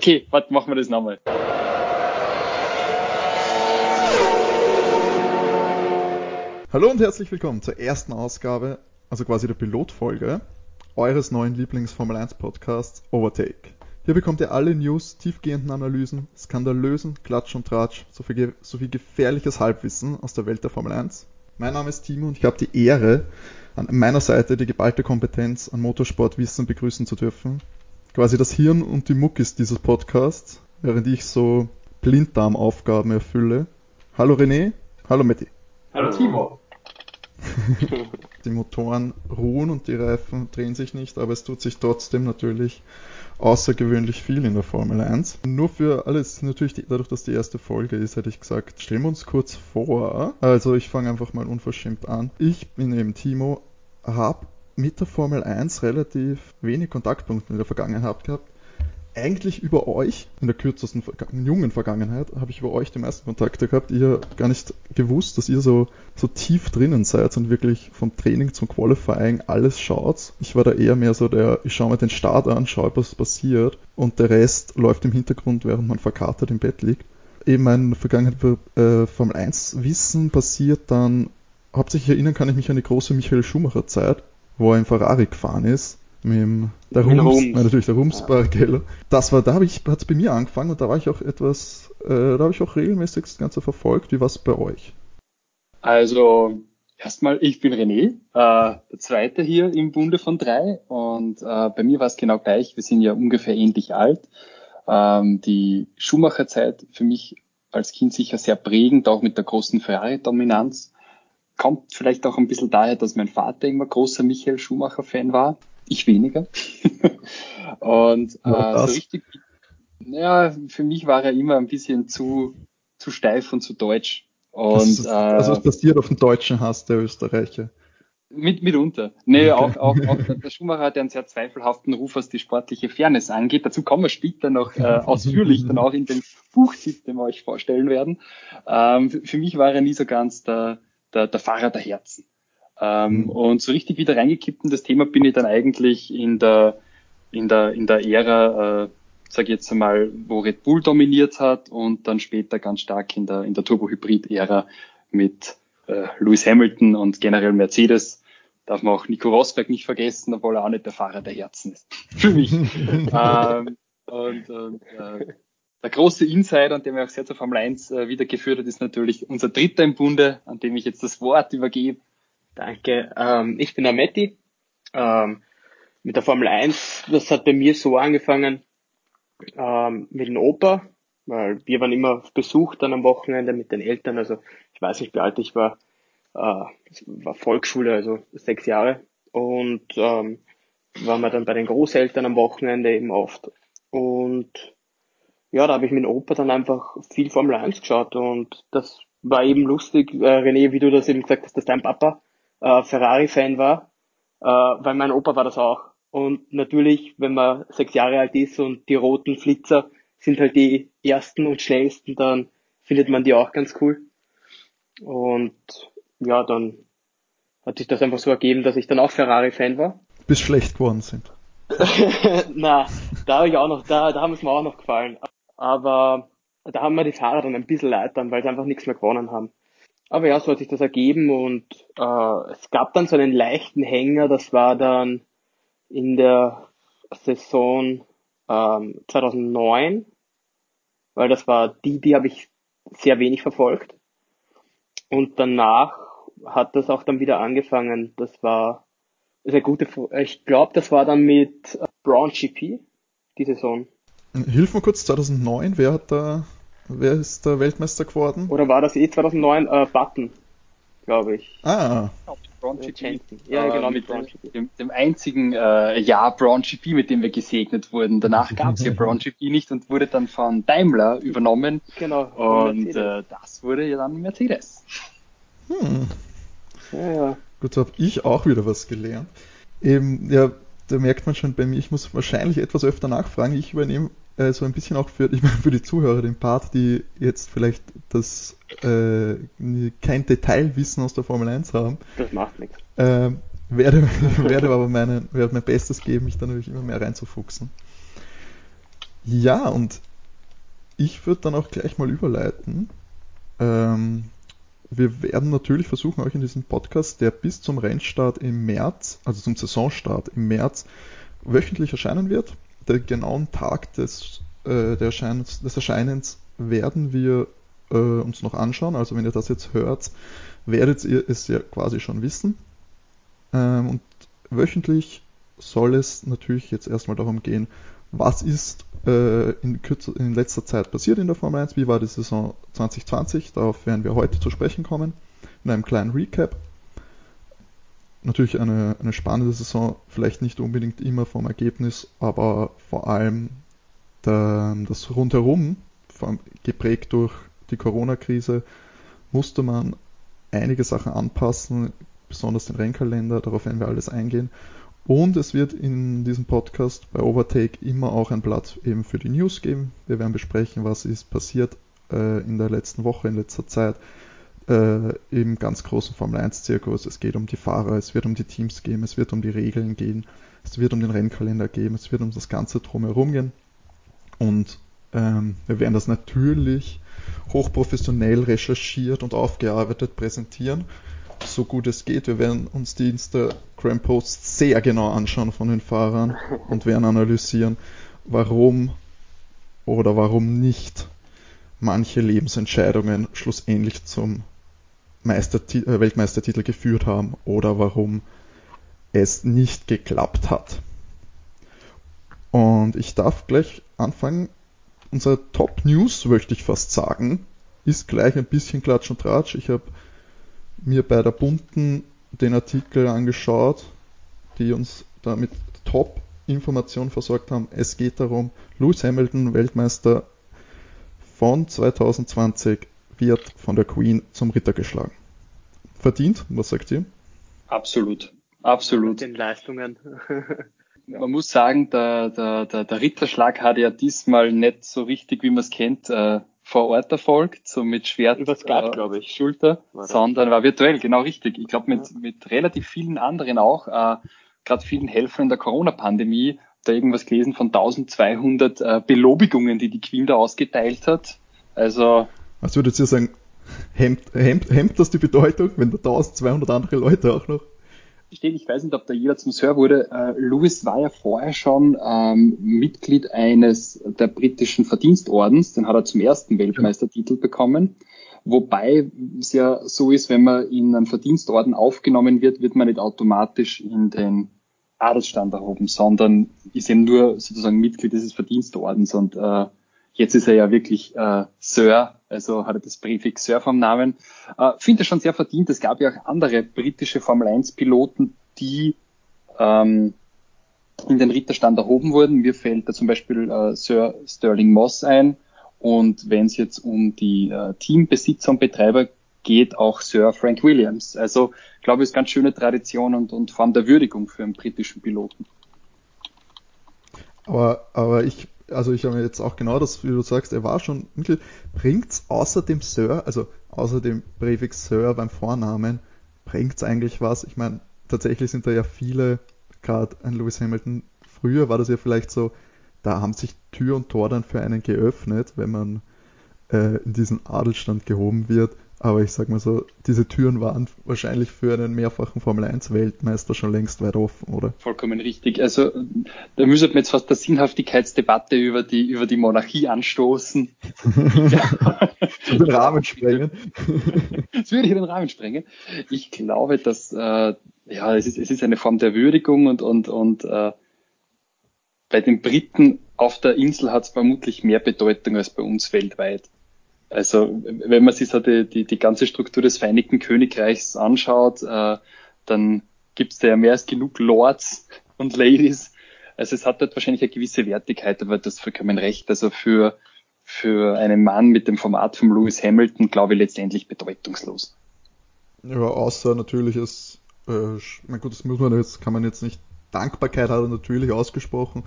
Okay, warte, machen wir das nochmal. Hallo und herzlich willkommen zur ersten Ausgabe, also quasi der Pilotfolge eures neuen Lieblings-Formel 1 Podcasts Overtake. Hier bekommt ihr alle News, tiefgehenden Analysen, skandalösen Klatsch und Tratsch sowie, sowie gefährliches Halbwissen aus der Welt der Formel 1. Mein Name ist Timo und ich habe die Ehre, an meiner Seite die geballte Kompetenz an Motorsportwissen begrüßen zu dürfen. Quasi das Hirn und die Muckis dieses Podcasts, während ich so Blinddarmaufgaben erfülle. Hallo René, hallo Matti. Hallo Timo. die Motoren ruhen und die Reifen drehen sich nicht, aber es tut sich trotzdem natürlich außergewöhnlich viel in der Formel 1. Nur für alles, natürlich dadurch, dass die erste Folge ist, hätte ich gesagt, stellen wir uns kurz vor. Also ich fange einfach mal unverschämt an. Ich bin eben Timo, habe mit der Formel 1 relativ wenig Kontaktpunkte in der Vergangenheit gehabt eigentlich über euch, in der kürzesten, jungen Vergangenheit, habe ich über euch die meisten Kontakte gehabt. Ihr gar nicht gewusst, dass ihr so, so tief drinnen seid und wirklich vom Training zum Qualifying alles schaut. Ich war da eher mehr so der, ich schaue mir den Start an, schaue, was passiert und der Rest läuft im Hintergrund, während man verkatert im Bett liegt. Eben mein Vergangenheit äh, Formel 1 Wissen passiert dann, hauptsächlich erinnern kann ich mich an die große Michael Schumacher Zeit, wo er in Ferrari gefahren ist mit dem, der Rums, Rums. Nein, natürlich der Rums ja. Das war, da habe ich, hat's bei mir angefangen und da war ich auch etwas, äh, da habe ich auch regelmäßig das Ganze verfolgt. Wie war es bei euch? Also, erstmal, ich bin René, äh, der Zweite hier im Bunde von drei und äh, bei mir war es genau gleich. Wir sind ja ungefähr ähnlich alt. Ähm, die Schumacher-Zeit für mich als Kind sicher sehr prägend, auch mit der großen Ferrari-Dominanz. Kommt vielleicht auch ein bisschen daher, dass mein Vater immer großer Michael Schumacher-Fan war ich weniger. und äh, so richtig, ja, für mich war er immer ein bisschen zu, zu steif und zu deutsch. Und, das, äh, also was passiert auf dem deutschen Hass der Österreicher? Mit, mitunter. Nee, auch, auch, auch der Schumacher hat einen sehr zweifelhaften Ruf, was die sportliche Fairness angeht. Dazu kommen wir später noch äh, ausführlich dann auch in dem Buchtipp, den wir euch vorstellen werden. Ähm, für, für mich war er nie so ganz der, der, der Fahrer der Herzen. Ähm, mhm. Und so richtig wieder reingekippt in das Thema bin ich dann eigentlich in der, in der, in der Ära, äh, sage ich jetzt einmal, wo Red Bull dominiert hat und dann später ganz stark in der, in der Turbo-Hybrid-Ära mit äh, Lewis Hamilton und generell Mercedes. Darf man auch Nico Rosberg nicht vergessen, obwohl er auch nicht der Fahrer der Herzen ist. Für mich. ähm, und, und äh, der große Insider, an dem er auch sehr zur Formel 1 äh, wieder geführt hat, ist natürlich unser Dritter im Bunde, an dem ich jetzt das Wort übergebe. Danke. Ähm, ich bin der Matti. Ähm, mit der Formel 1, das hat bei mir so angefangen ähm, mit dem Opa, weil wir waren immer auf Besuch dann am Wochenende mit den Eltern. Also ich weiß nicht, wie alt ich war. Äh, war Volksschule, also sechs Jahre. Und ähm, waren wir dann bei den Großeltern am Wochenende eben oft. Und ja, da habe ich mit Opa dann einfach viel Formel 1 geschaut und das war eben lustig, äh, René, wie du das eben gesagt hast, dass dein Papa äh, Ferrari-Fan war, äh, weil mein Opa war das auch. Und natürlich, wenn man sechs Jahre alt ist und die roten Flitzer sind halt die ersten und schnellsten, dann findet man die auch ganz cool. Und ja, dann hat sich das einfach so ergeben, dass ich dann auch Ferrari-Fan war. Bis schlecht geworden sind. Na, da habe ich auch noch, da, da haben es mir auch noch gefallen. Aber da haben wir die Fahrer dann ein bisschen leid weil sie einfach nichts mehr gewonnen haben. Aber ja, so hat sich das ergeben und äh, es gab dann so einen leichten Hänger, das war dann in der Saison ähm, 2009, weil das war die, die habe ich sehr wenig verfolgt. Und danach hat das auch dann wieder angefangen. Das war sehr gute, ich glaube, das war dann mit Brown GP, die Saison. Hilf mir kurz, 2009, wer hat da Wer ist der Weltmeister geworden? Oder war das eh 2009? Äh, Button, glaube ich. Ah. Braun GP. Ja, genau, äh, mit Braun GP. Dem, dem einzigen äh, Jahr Braun GP, mit dem wir gesegnet wurden. Danach gab es ja Braun GP nicht und wurde dann von Daimler übernommen. Genau. Und äh, das wurde ja dann Mercedes. Hm. Ja, ja. Gut, habe ich auch wieder was gelernt. Eben, ja, da merkt man schon bei mir, ich muss wahrscheinlich etwas öfter nachfragen. Ich übernehme äh, so ein bisschen auch für, ich meine, für die Zuhörer den Part, die jetzt vielleicht das äh, kein Detailwissen aus der Formel 1 haben. Das macht nichts. Äh, werde, werde aber meine, werde mein Bestes geben, mich da natürlich immer mehr reinzufuchsen. Ja, und ich würde dann auch gleich mal überleiten. Ähm, wir werden natürlich versuchen, euch in diesem Podcast, der bis zum Rennstart im März, also zum Saisonstart im März, wöchentlich erscheinen wird. Der genauen Tag des, äh, Erscheinens, des Erscheinens werden wir äh, uns noch anschauen. Also wenn ihr das jetzt hört, werdet ihr es ja quasi schon wissen. Ähm, und wöchentlich soll es natürlich jetzt erstmal darum gehen, was ist äh, in, kürzer, in, letzter Zeit passiert in der Formel 1, wie war die Saison 2020, darauf werden wir heute zu sprechen kommen, in einem kleinen Recap. Natürlich eine, eine spannende Saison, vielleicht nicht unbedingt immer vom Ergebnis, aber vor allem der, das Rundherum, geprägt durch die Corona-Krise, musste man einige Sachen anpassen, besonders den Rennkalender, darauf werden wir alles eingehen. Und es wird in diesem Podcast bei Overtake immer auch ein Blatt eben für die News geben. Wir werden besprechen, was ist passiert äh, in der letzten Woche, in letzter Zeit äh, im ganz großen Formel 1 Zirkus. Es geht um die Fahrer, es wird um die Teams gehen, es wird um die Regeln gehen, es wird um den Rennkalender gehen, es wird um das ganze drumherum gehen. Und ähm, wir werden das natürlich hochprofessionell recherchiert und aufgearbeitet präsentieren so gut es geht. Wir werden uns die Instagram-Posts sehr genau anschauen von den Fahrern und werden analysieren, warum oder warum nicht manche Lebensentscheidungen schlussendlich zum Meisterti äh, Weltmeistertitel geführt haben oder warum es nicht geklappt hat. Und ich darf gleich anfangen. Unsere Top News, möchte ich fast sagen, ist gleich ein bisschen Klatsch und Tratsch. Ich habe mir bei der Bunten den Artikel angeschaut, die uns da mit Top-Informationen versorgt haben. Es geht darum, Lewis Hamilton, Weltmeister von 2020, wird von der Queen zum Ritter geschlagen. Verdient? Was sagt ihr? Absolut. Absolut. Mit den Leistungen. man muss sagen, der, der, der, der Ritterschlag hat ja diesmal nicht so richtig, wie man es kennt, äh, vor Ort erfolgt, so mit Schwert Über Skype, äh, glaube ich. Schulter, war sondern war virtuell, genau richtig. Ich glaube mit, ja. mit relativ vielen anderen auch, äh, gerade vielen Helfern in der Corona-Pandemie, da irgendwas gelesen von 1200 äh, Belobigungen, die die Queen da ausgeteilt hat. Also. Was würdet ihr sagen? Hemmt, hemmt, hemmt das die Bedeutung, wenn da 1200 andere Leute auch noch stehen. Ich weiß nicht, ob da jeder zum Sir wurde. Äh, Lewis war ja vorher schon ähm, Mitglied eines der britischen Verdienstordens. Den hat er zum ersten Weltmeistertitel bekommen. Wobei es ja so ist, wenn man in einen Verdienstorden aufgenommen wird, wird man nicht automatisch in den Adelsstand erhoben, sondern ist eben nur sozusagen Mitglied dieses Verdienstordens und äh, Jetzt ist er ja wirklich äh, Sir, also hat er das Präfix Sir vom Namen. Äh, Finde ich schon sehr verdient. Es gab ja auch andere britische Formel 1 Piloten, die ähm, in den Ritterstand erhoben wurden. Mir fällt da zum Beispiel äh, Sir Sterling Moss ein. Und wenn es jetzt um die äh, Teambesitzer und Betreiber geht, auch Sir Frank Williams. Also glaube ich, ist ganz schöne Tradition und, und Form der Würdigung für einen britischen Piloten. Aber, aber ich also ich habe jetzt auch genau das, wie du sagst, er war schon Mitglied. Bringt's außer dem Sir, also außer dem Präfix Sir beim Vornamen, bringt's eigentlich was? Ich meine, tatsächlich sind da ja viele, gerade ein Lewis Hamilton, früher war das ja vielleicht so, da haben sich Tür und Tor dann für einen geöffnet, wenn man äh, in diesen Adelstand gehoben wird. Aber ich sag mal so, diese Türen waren wahrscheinlich für einen mehrfachen Formel 1 Weltmeister schon längst weit offen, oder? Vollkommen richtig. Also da müsste man jetzt fast der Sinnhaftigkeitsdebatte über die, über die Monarchie anstoßen. den Rahmen sprengen. das würde ich den Rahmen sprengen. Ich glaube, dass äh, ja, es ist, es ist eine Form der Würdigung und, und, und äh, bei den Briten auf der Insel hat es vermutlich mehr Bedeutung als bei uns weltweit. Also wenn man sich so die, die, die ganze Struktur des Vereinigten Königreichs anschaut, äh, dann gibt es da ja mehr als genug Lords und Ladies. Also es hat dort wahrscheinlich eine gewisse Wertigkeit, aber das vollkommen recht. Also für, für einen Mann mit dem Format von Lewis Hamilton, glaube ich, letztendlich bedeutungslos. Ja, außer natürlich ist, äh, mein Gott, das muss man jetzt, kann man jetzt nicht, Dankbarkeit hat er natürlich ausgesprochen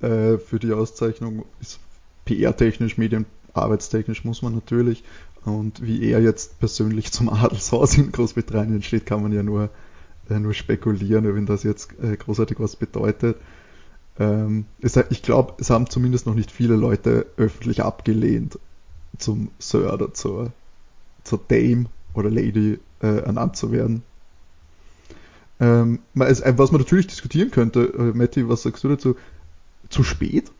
äh, für die Auszeichnung, ist PR-technisch, Medien arbeitstechnisch muss man natürlich. Und wie er jetzt persönlich zum Adelshaus in Großbritannien steht, kann man ja nur, äh, nur spekulieren, wenn das jetzt äh, großartig was bedeutet. Ähm, es, ich glaube, es haben zumindest noch nicht viele Leute öffentlich abgelehnt, zum Sir oder zur, zur Dame oder Lady äh, ernannt zu werden. Ähm, was man natürlich diskutieren könnte, äh, Matti, was sagst du dazu? Zu spät?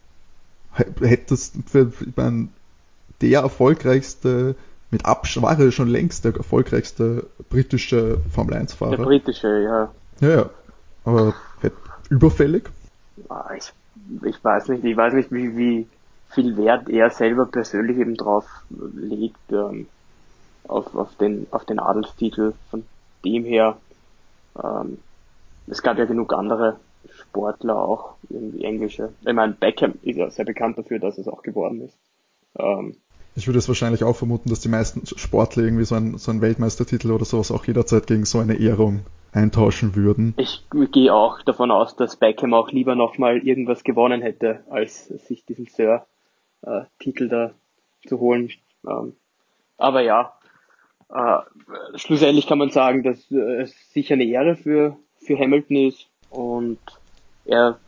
Hättest, ich meine, der erfolgreichste, mit er schon längst der erfolgreichste britische Formel 1 Fahrer. Der britische, ja. Ja, ja. Aber überfällig? Ah, ich, ich weiß nicht, ich weiß nicht, wie, wie viel Wert er selber persönlich eben drauf legt, ähm, auf, auf, den, auf den Adelstitel. Von dem her, ähm, es gab ja genug andere Sportler auch, irgendwie englische. Ich meine, Beckham ist ja sehr bekannt dafür, dass es auch geworden ist. Ähm, ich würde es wahrscheinlich auch vermuten, dass die meisten Sportler irgendwie so einen, so einen Weltmeistertitel oder sowas auch jederzeit gegen so eine Ehrung eintauschen würden. Ich gehe auch davon aus, dass Beckham auch lieber nochmal irgendwas gewonnen hätte, als sich diesen Sir-Titel äh, da zu holen. Ähm, aber ja, äh, schlussendlich kann man sagen, dass äh, es sicher eine Ehre für, für Hamilton ist und er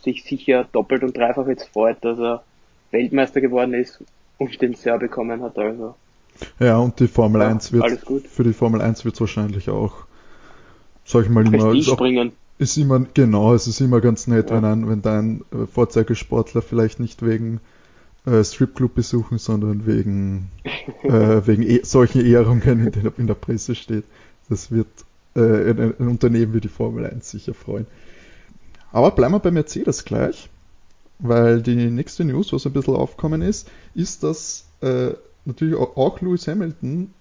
sich sicher doppelt und dreifach jetzt freut, dass er Weltmeister geworden ist und den bekommen hat. Also. Ja, und die Formel ja, 1 wird, für die Formel 1 wird es wahrscheinlich auch sag ich mal immer, ist, auch, ist immer, genau, es ist immer ganz nett, ja. wenn ein, wenn dein äh, Vorzeigesportler vielleicht nicht wegen äh, Stripclub besuchen, sondern wegen, äh, wegen e solchen Ehrungen in der, in der Presse steht. Das wird äh, ein, ein Unternehmen wie die Formel 1 sicher freuen. Aber bleiben wir bei Mercedes gleich, weil die nächste News, was ein bisschen aufkommen ist, ist, dass äh, natürlich auch Lewis Hamilton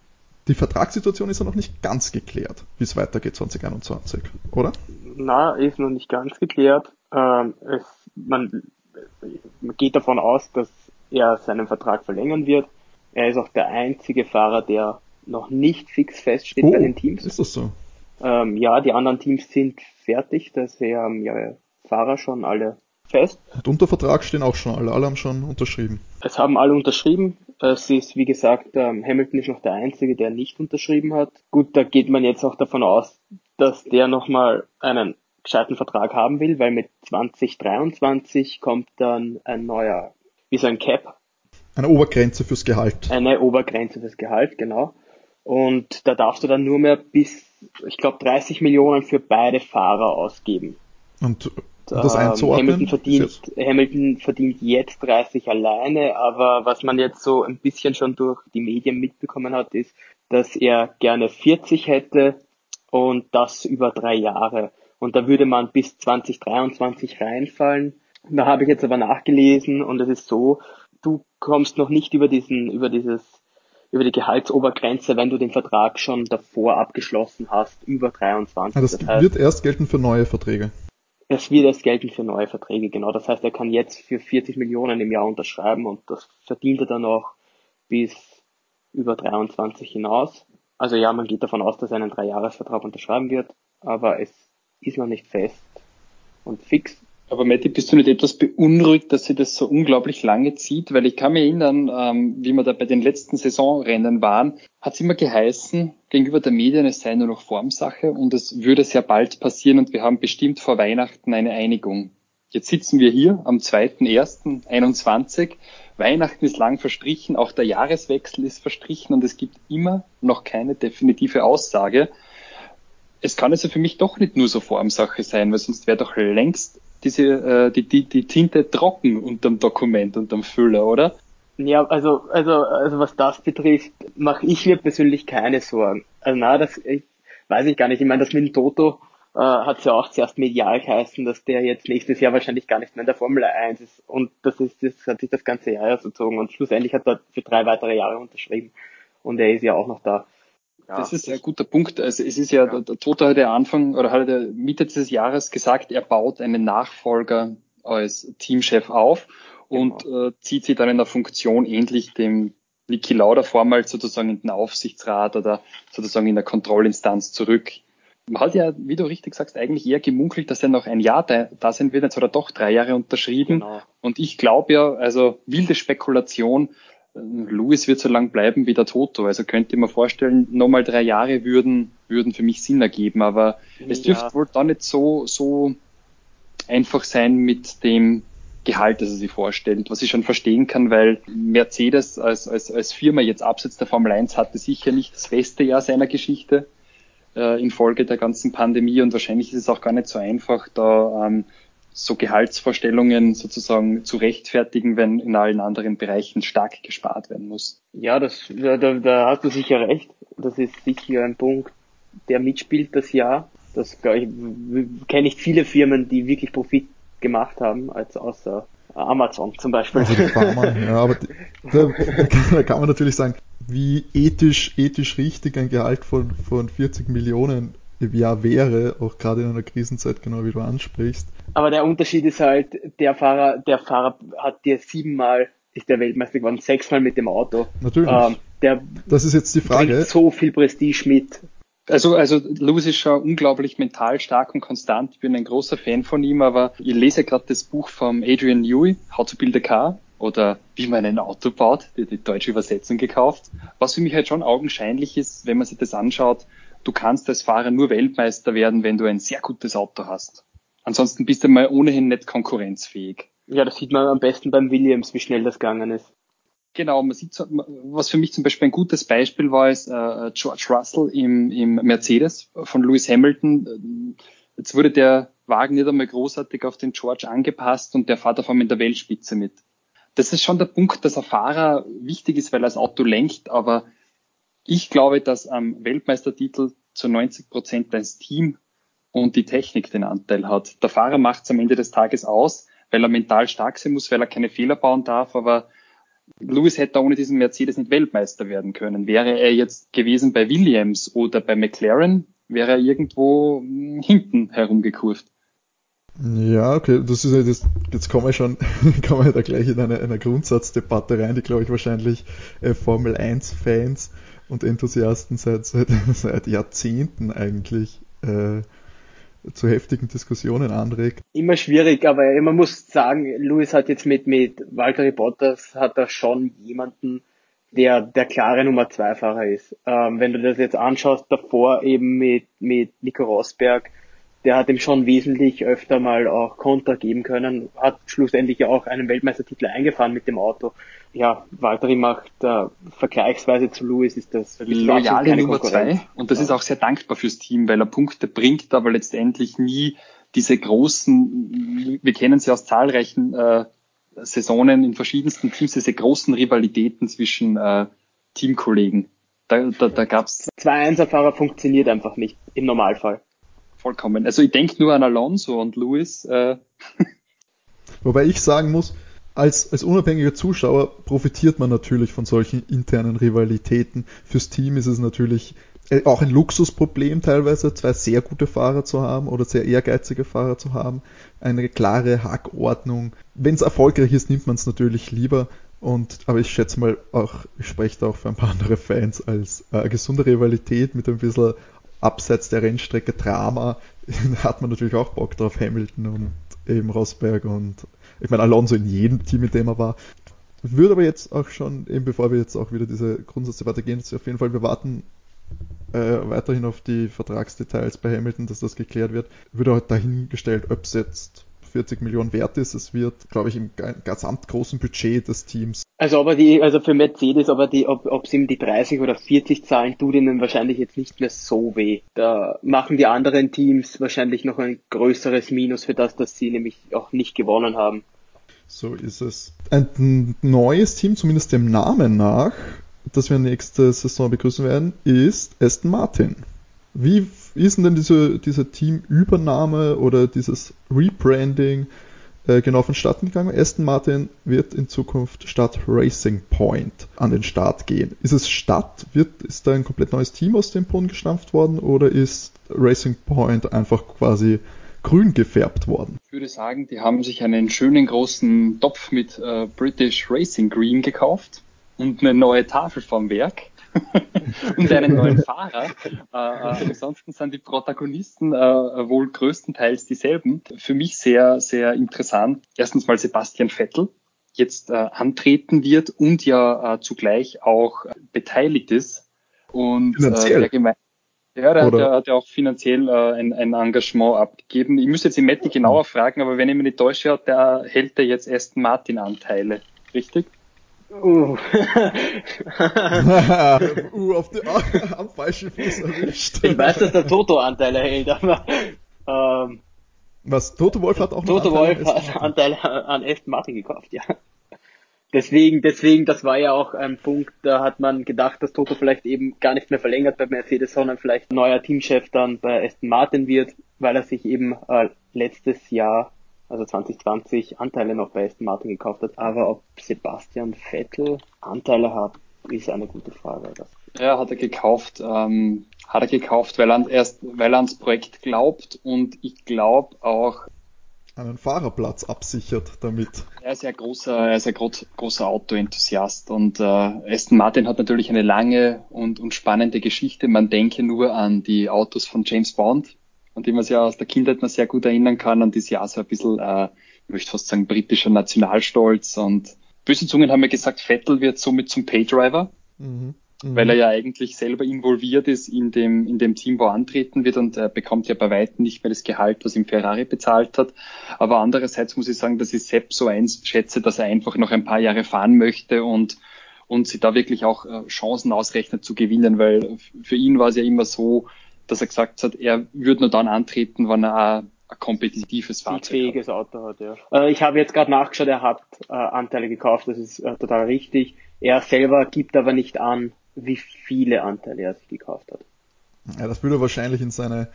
die Vertragssituation ist ja noch nicht ganz geklärt, wie es weitergeht 2021, oder? Na, ist noch nicht ganz geklärt. Ähm, es, man, man geht davon aus, dass er seinen Vertrag verlängern wird. Er ist auch der einzige Fahrer, der noch nicht fix feststeht oh, bei den Teams. Ist das so? Ähm, ja, die anderen Teams sind fertig, dass er ja Fahrer schon alle fest. Und unter Vertrag stehen auch schon alle, alle haben schon unterschrieben. Es haben alle unterschrieben. Es ist, wie gesagt, ähm, Hamilton ist noch der Einzige, der nicht unterschrieben hat. Gut, da geht man jetzt auch davon aus, dass der nochmal einen gescheiten Vertrag haben will, weil mit 2023 kommt dann ein neuer, wie so ein Cap. Eine Obergrenze fürs Gehalt. Eine Obergrenze fürs Gehalt, genau. Und da darfst du dann nur mehr bis, ich glaube, 30 Millionen für beide Fahrer ausgeben. Und das einzuordnen? Hamilton verdient, Hamilton verdient jetzt 30 alleine, aber was man jetzt so ein bisschen schon durch die Medien mitbekommen hat, ist, dass er gerne 40 hätte und das über drei Jahre. Und da würde man bis 2023 reinfallen. Da habe ich jetzt aber nachgelesen und es ist so, du kommst noch nicht über diesen, über dieses, über die Gehaltsobergrenze, wenn du den Vertrag schon davor abgeschlossen hast, über 23. Ja, das, das heißt, wird erst gelten für neue Verträge. Das wird erst gelten für neue Verträge, genau. Das heißt, er kann jetzt für 40 Millionen im Jahr unterschreiben und das verdient er dann auch bis über 23 hinaus. Also ja, man geht davon aus, dass er einen Dreijahresvertrag unterschreiben wird, aber es ist noch nicht fest und fix. Aber Matti, bist du nicht etwas beunruhigt, dass sie das so unglaublich lange zieht? Weil ich kann mich erinnern, ähm, wie wir da bei den letzten Saisonrennen waren, hat es immer geheißen, gegenüber der Medien, es sei nur noch Formsache und es würde sehr bald passieren und wir haben bestimmt vor Weihnachten eine Einigung. Jetzt sitzen wir hier am 2.1.21. Weihnachten ist lang verstrichen, auch der Jahreswechsel ist verstrichen und es gibt immer noch keine definitive Aussage. Es kann also für mich doch nicht nur so Formsache sein, weil sonst wäre doch längst diese, äh, die, die, die Tinte trocken unterm Dokument, unterm Füller, oder? Ja, also, also, also was das betrifft, mache ich mir persönlich keine Sorgen. Also na, das ich, weiß ich gar nicht. Ich meine, das mit dem Toto äh, hat es ja auch zuerst medial geheißen, dass der jetzt nächstes Jahr wahrscheinlich gar nicht mehr in der Formel 1 ist. Und das ist, das hat sich das ganze Jahr erzogen. Und schlussendlich hat er für drei weitere Jahre unterschrieben. Und er ist ja auch noch da. Ja, das ist ein guter Punkt. Also es ist ja, ja. der Toto hat ja Anfang oder hat er Mitte dieses Jahres gesagt, er baut einen Nachfolger als Teamchef auf und genau. äh, zieht sich dann in der Funktion ähnlich dem Niki Lauda Formal sozusagen in den Aufsichtsrat oder sozusagen in der Kontrollinstanz zurück. Man hat ja, wie du richtig sagst, eigentlich eher gemunkelt, dass er noch ein Jahr da, da sein wird. Jetzt hat er doch drei Jahre unterschrieben. Genau. Und ich glaube ja, also wilde Spekulation, Louis wird so lang bleiben wie der Toto. Also könnte ich mir vorstellen, nochmal drei Jahre würden, würden für mich Sinn ergeben. Aber es dürfte wohl da nicht so, so einfach sein mit dem Gehalt, das er sich vorstellt, was ich schon verstehen kann, weil Mercedes als, als, als Firma jetzt abseits der Formel 1 hatte sicher nicht das beste Jahr seiner Geschichte äh, infolge der ganzen Pandemie und wahrscheinlich ist es auch gar nicht so einfach, da ähm, so Gehaltsvorstellungen sozusagen zu rechtfertigen, wenn in allen anderen Bereichen stark gespart werden muss. Ja, das, da, da hast du sicher recht. Das ist sicher ein Punkt, der mitspielt das Jahr. Das glaube ich, kenne ich viele Firmen, die wirklich Profit gemacht haben, als außer Amazon zum Beispiel. Also die Pharma, ja, aber die, da, da, kann man natürlich sagen, wie ethisch, ethisch richtig ein Gehalt von, von 40 Millionen Jahr wäre, auch gerade in einer Krisenzeit, genau wie du ansprichst. Aber der Unterschied ist halt, der Fahrer, der Fahrer hat dir siebenmal ist der Weltmeister geworden, sechsmal mit dem Auto. Natürlich. Ähm, der das ist jetzt die Frage. so viel Prestige mit. Also, also Lewis ist schon unglaublich mental stark und konstant. Ich bin ein großer Fan von ihm, aber ich lese gerade das Buch von Adrian Newey, How to Build a Car oder Wie man ein Auto baut, die, die deutsche Übersetzung gekauft. Was für mich halt schon augenscheinlich ist, wenn man sich das anschaut, du kannst als Fahrer nur Weltmeister werden, wenn du ein sehr gutes Auto hast. Ansonsten bist du mal ohnehin nicht konkurrenzfähig. Ja, das sieht man am besten beim Williams, wie schnell das gegangen ist. Genau, man sieht, was für mich zum Beispiel ein gutes Beispiel war, ist äh, George Russell im, im Mercedes von Lewis Hamilton. Jetzt wurde der Wagen nicht einmal großartig auf den George angepasst und der fährt auf einmal in der Weltspitze mit. Das ist schon der Punkt, dass ein Fahrer wichtig ist, weil er das Auto lenkt, aber ich glaube, dass am Weltmeistertitel zu 90 Prozent das Team und die Technik den Anteil hat. Der Fahrer macht es am Ende des Tages aus, weil er mental stark sein muss, weil er keine Fehler bauen darf, aber Lewis hätte ohne diesen Mercedes nicht Weltmeister werden können. Wäre er jetzt gewesen bei Williams oder bei McLaren, wäre er irgendwo hinten herumgekurvt. Ja, okay, das ist ja das, jetzt kommen wir schon, kommen wir da gleich in eine, eine Grundsatzdebatte rein, die glaube ich wahrscheinlich äh, Formel 1 Fans und Enthusiasten seit, seit, seit Jahrzehnten eigentlich äh, zu heftigen Diskussionen anregt. Immer schwierig, aber man muss sagen, Lewis hat jetzt mit, mit Valtteri Bottas hat er schon jemanden, der der klare Nummer zwei Fahrer ist. Ähm, wenn du das jetzt anschaust, davor eben mit, mit Nico Rosberg, der hat ihm schon wesentlich öfter mal auch Konter geben können, hat schlussendlich auch einen Weltmeistertitel eingefahren mit dem Auto. Ja, Valtteri macht äh, vergleichsweise zu Lewis ist das loyale Nummer zwei und das ja. ist auch sehr dankbar fürs Team, weil er Punkte bringt, aber letztendlich nie diese großen, wir kennen sie aus zahlreichen äh, Saisonen in verschiedensten Teams, diese großen Rivalitäten zwischen äh, Teamkollegen. Da, da, da gab's zwei Einserfahrer funktioniert einfach nicht im Normalfall vollkommen. Also ich denke nur an Alonso und Lewis. Äh. Wobei ich sagen muss, als, als unabhängiger Zuschauer profitiert man natürlich von solchen internen Rivalitäten. Fürs Team ist es natürlich äh, auch ein Luxusproblem teilweise, zwei sehr gute Fahrer zu haben oder sehr ehrgeizige Fahrer zu haben. Eine klare Hackordnung. Wenn es erfolgreich ist, nimmt man es natürlich lieber. Und, aber ich schätze mal auch, ich spreche da auch für ein paar andere Fans als äh, gesunde Rivalität mit ein bisschen abseits der Rennstrecke Drama hat man natürlich auch Bock drauf, Hamilton und eben Rosberg und ich meine Alonso in jedem Team, in dem er war. Würde aber jetzt auch schon, eben bevor wir jetzt auch wieder diese Grundsatzdebatte gehen, auf jeden Fall, wir warten äh, weiterhin auf die Vertragsdetails bei Hamilton, dass das geklärt wird. Würde halt dahingestellt, ob es jetzt 40 Millionen wert ist. Es wird, glaube ich, im gesamt großen Budget des Teams. Also aber die, also für Mercedes, aber die, ob, ob sie ihm die 30 oder 40 zahlen, tut ihnen wahrscheinlich jetzt nicht mehr so weh. Da machen die anderen Teams wahrscheinlich noch ein größeres Minus für das, dass sie nämlich auch nicht gewonnen haben. So ist es. Ein neues Team, zumindest dem Namen nach, das wir nächste Saison begrüßen werden, ist Aston Martin. Wie ist denn diese, diese Teamübernahme oder dieses Rebranding äh, genau vonstatten gegangen? Aston Martin wird in Zukunft statt Racing Point an den Start gehen. Ist es statt? Wird, ist da ein komplett neues Team aus dem Boden gestampft worden oder ist Racing Point einfach quasi grün gefärbt worden? Ich würde sagen, die haben sich einen schönen großen Topf mit äh, British Racing Green gekauft und eine neue Tafel vom Werk und einen neuen Fahrer. Äh, äh, ansonsten sind die Protagonisten äh, wohl größtenteils dieselben. Für mich sehr, sehr interessant. Erstens mal Sebastian Vettel jetzt äh, antreten wird und ja äh, zugleich auch beteiligt ist. Und äh, der, Geme Ja, der, der hat ja auch finanziell äh, ein, ein Engagement abgegeben. Ich müsste jetzt im Matti genauer fragen, aber wenn ich mich nicht täusche, hat der hält er jetzt Aston Martin Anteile, richtig? Uh. uh, auf die, am falschen Fuß erwischt. Ich weiß, dass der Toto Anteile hält, aber ähm, was? Toto Wolf hat auch noch Toto Wolf hat Anteile an Aston Martin gekauft, ja. Deswegen, deswegen, das war ja auch ein Punkt, da hat man gedacht, dass Toto vielleicht eben gar nicht mehr verlängert bei Mercedes, sondern vielleicht neuer Teamchef dann bei Aston Martin wird, weil er sich eben äh, letztes Jahr, also 2020, Anteile noch bei Aston Martin gekauft hat. Aber ob Sebastian Vettel Anteile hat, ist eine gute Frage. Ja, hat er gekauft. Ähm, hat er gekauft, weil er erst, weil er ans Projekt glaubt und ich glaube auch, einen Fahrerplatz absichert damit. Er ist ja großer, er ist ja groß, großer Autoenthusiast und äh, Aston Martin hat natürlich eine lange und, und spannende Geschichte. Man denke nur an die Autos von James Bond, an die man sich ja aus der Kindheit noch sehr gut erinnern kann, an das Jahr so ein bisschen, äh, ich möchte fast sagen, britischer Nationalstolz und böse Zungen haben ja gesagt, Vettel wird somit zum Paydriver. Mhm mhm. weil er ja eigentlich selber involviert ist in dem, in dem Team, wo er antreten wird und er bekommt ja bei weitem nicht mehr das Gehalt, was ihm Ferrari bezahlt hat. Aber andererseits muss ich sagen, dass ich Sepp so einschätze, dass er einfach noch ein paar Jahre fahren möchte und und sie da wirklich auch äh, Chancen ausrechnet zu gewinnen, weil für ihn war es ja immer so, dass er gesagt hat, er würde nur dann antreten, wenn er ein, ein kompetitives Fahrzeug fähiges Auto hat. Ja. Äh, ich habe jetzt gerade nachgeschaut, er hat äh, Anteile gekauft, das ist äh, total richtig. Er selber gibt aber nicht an, wie viele Anteile er sich gekauft hat. Ja, das würde wahrscheinlich in seine,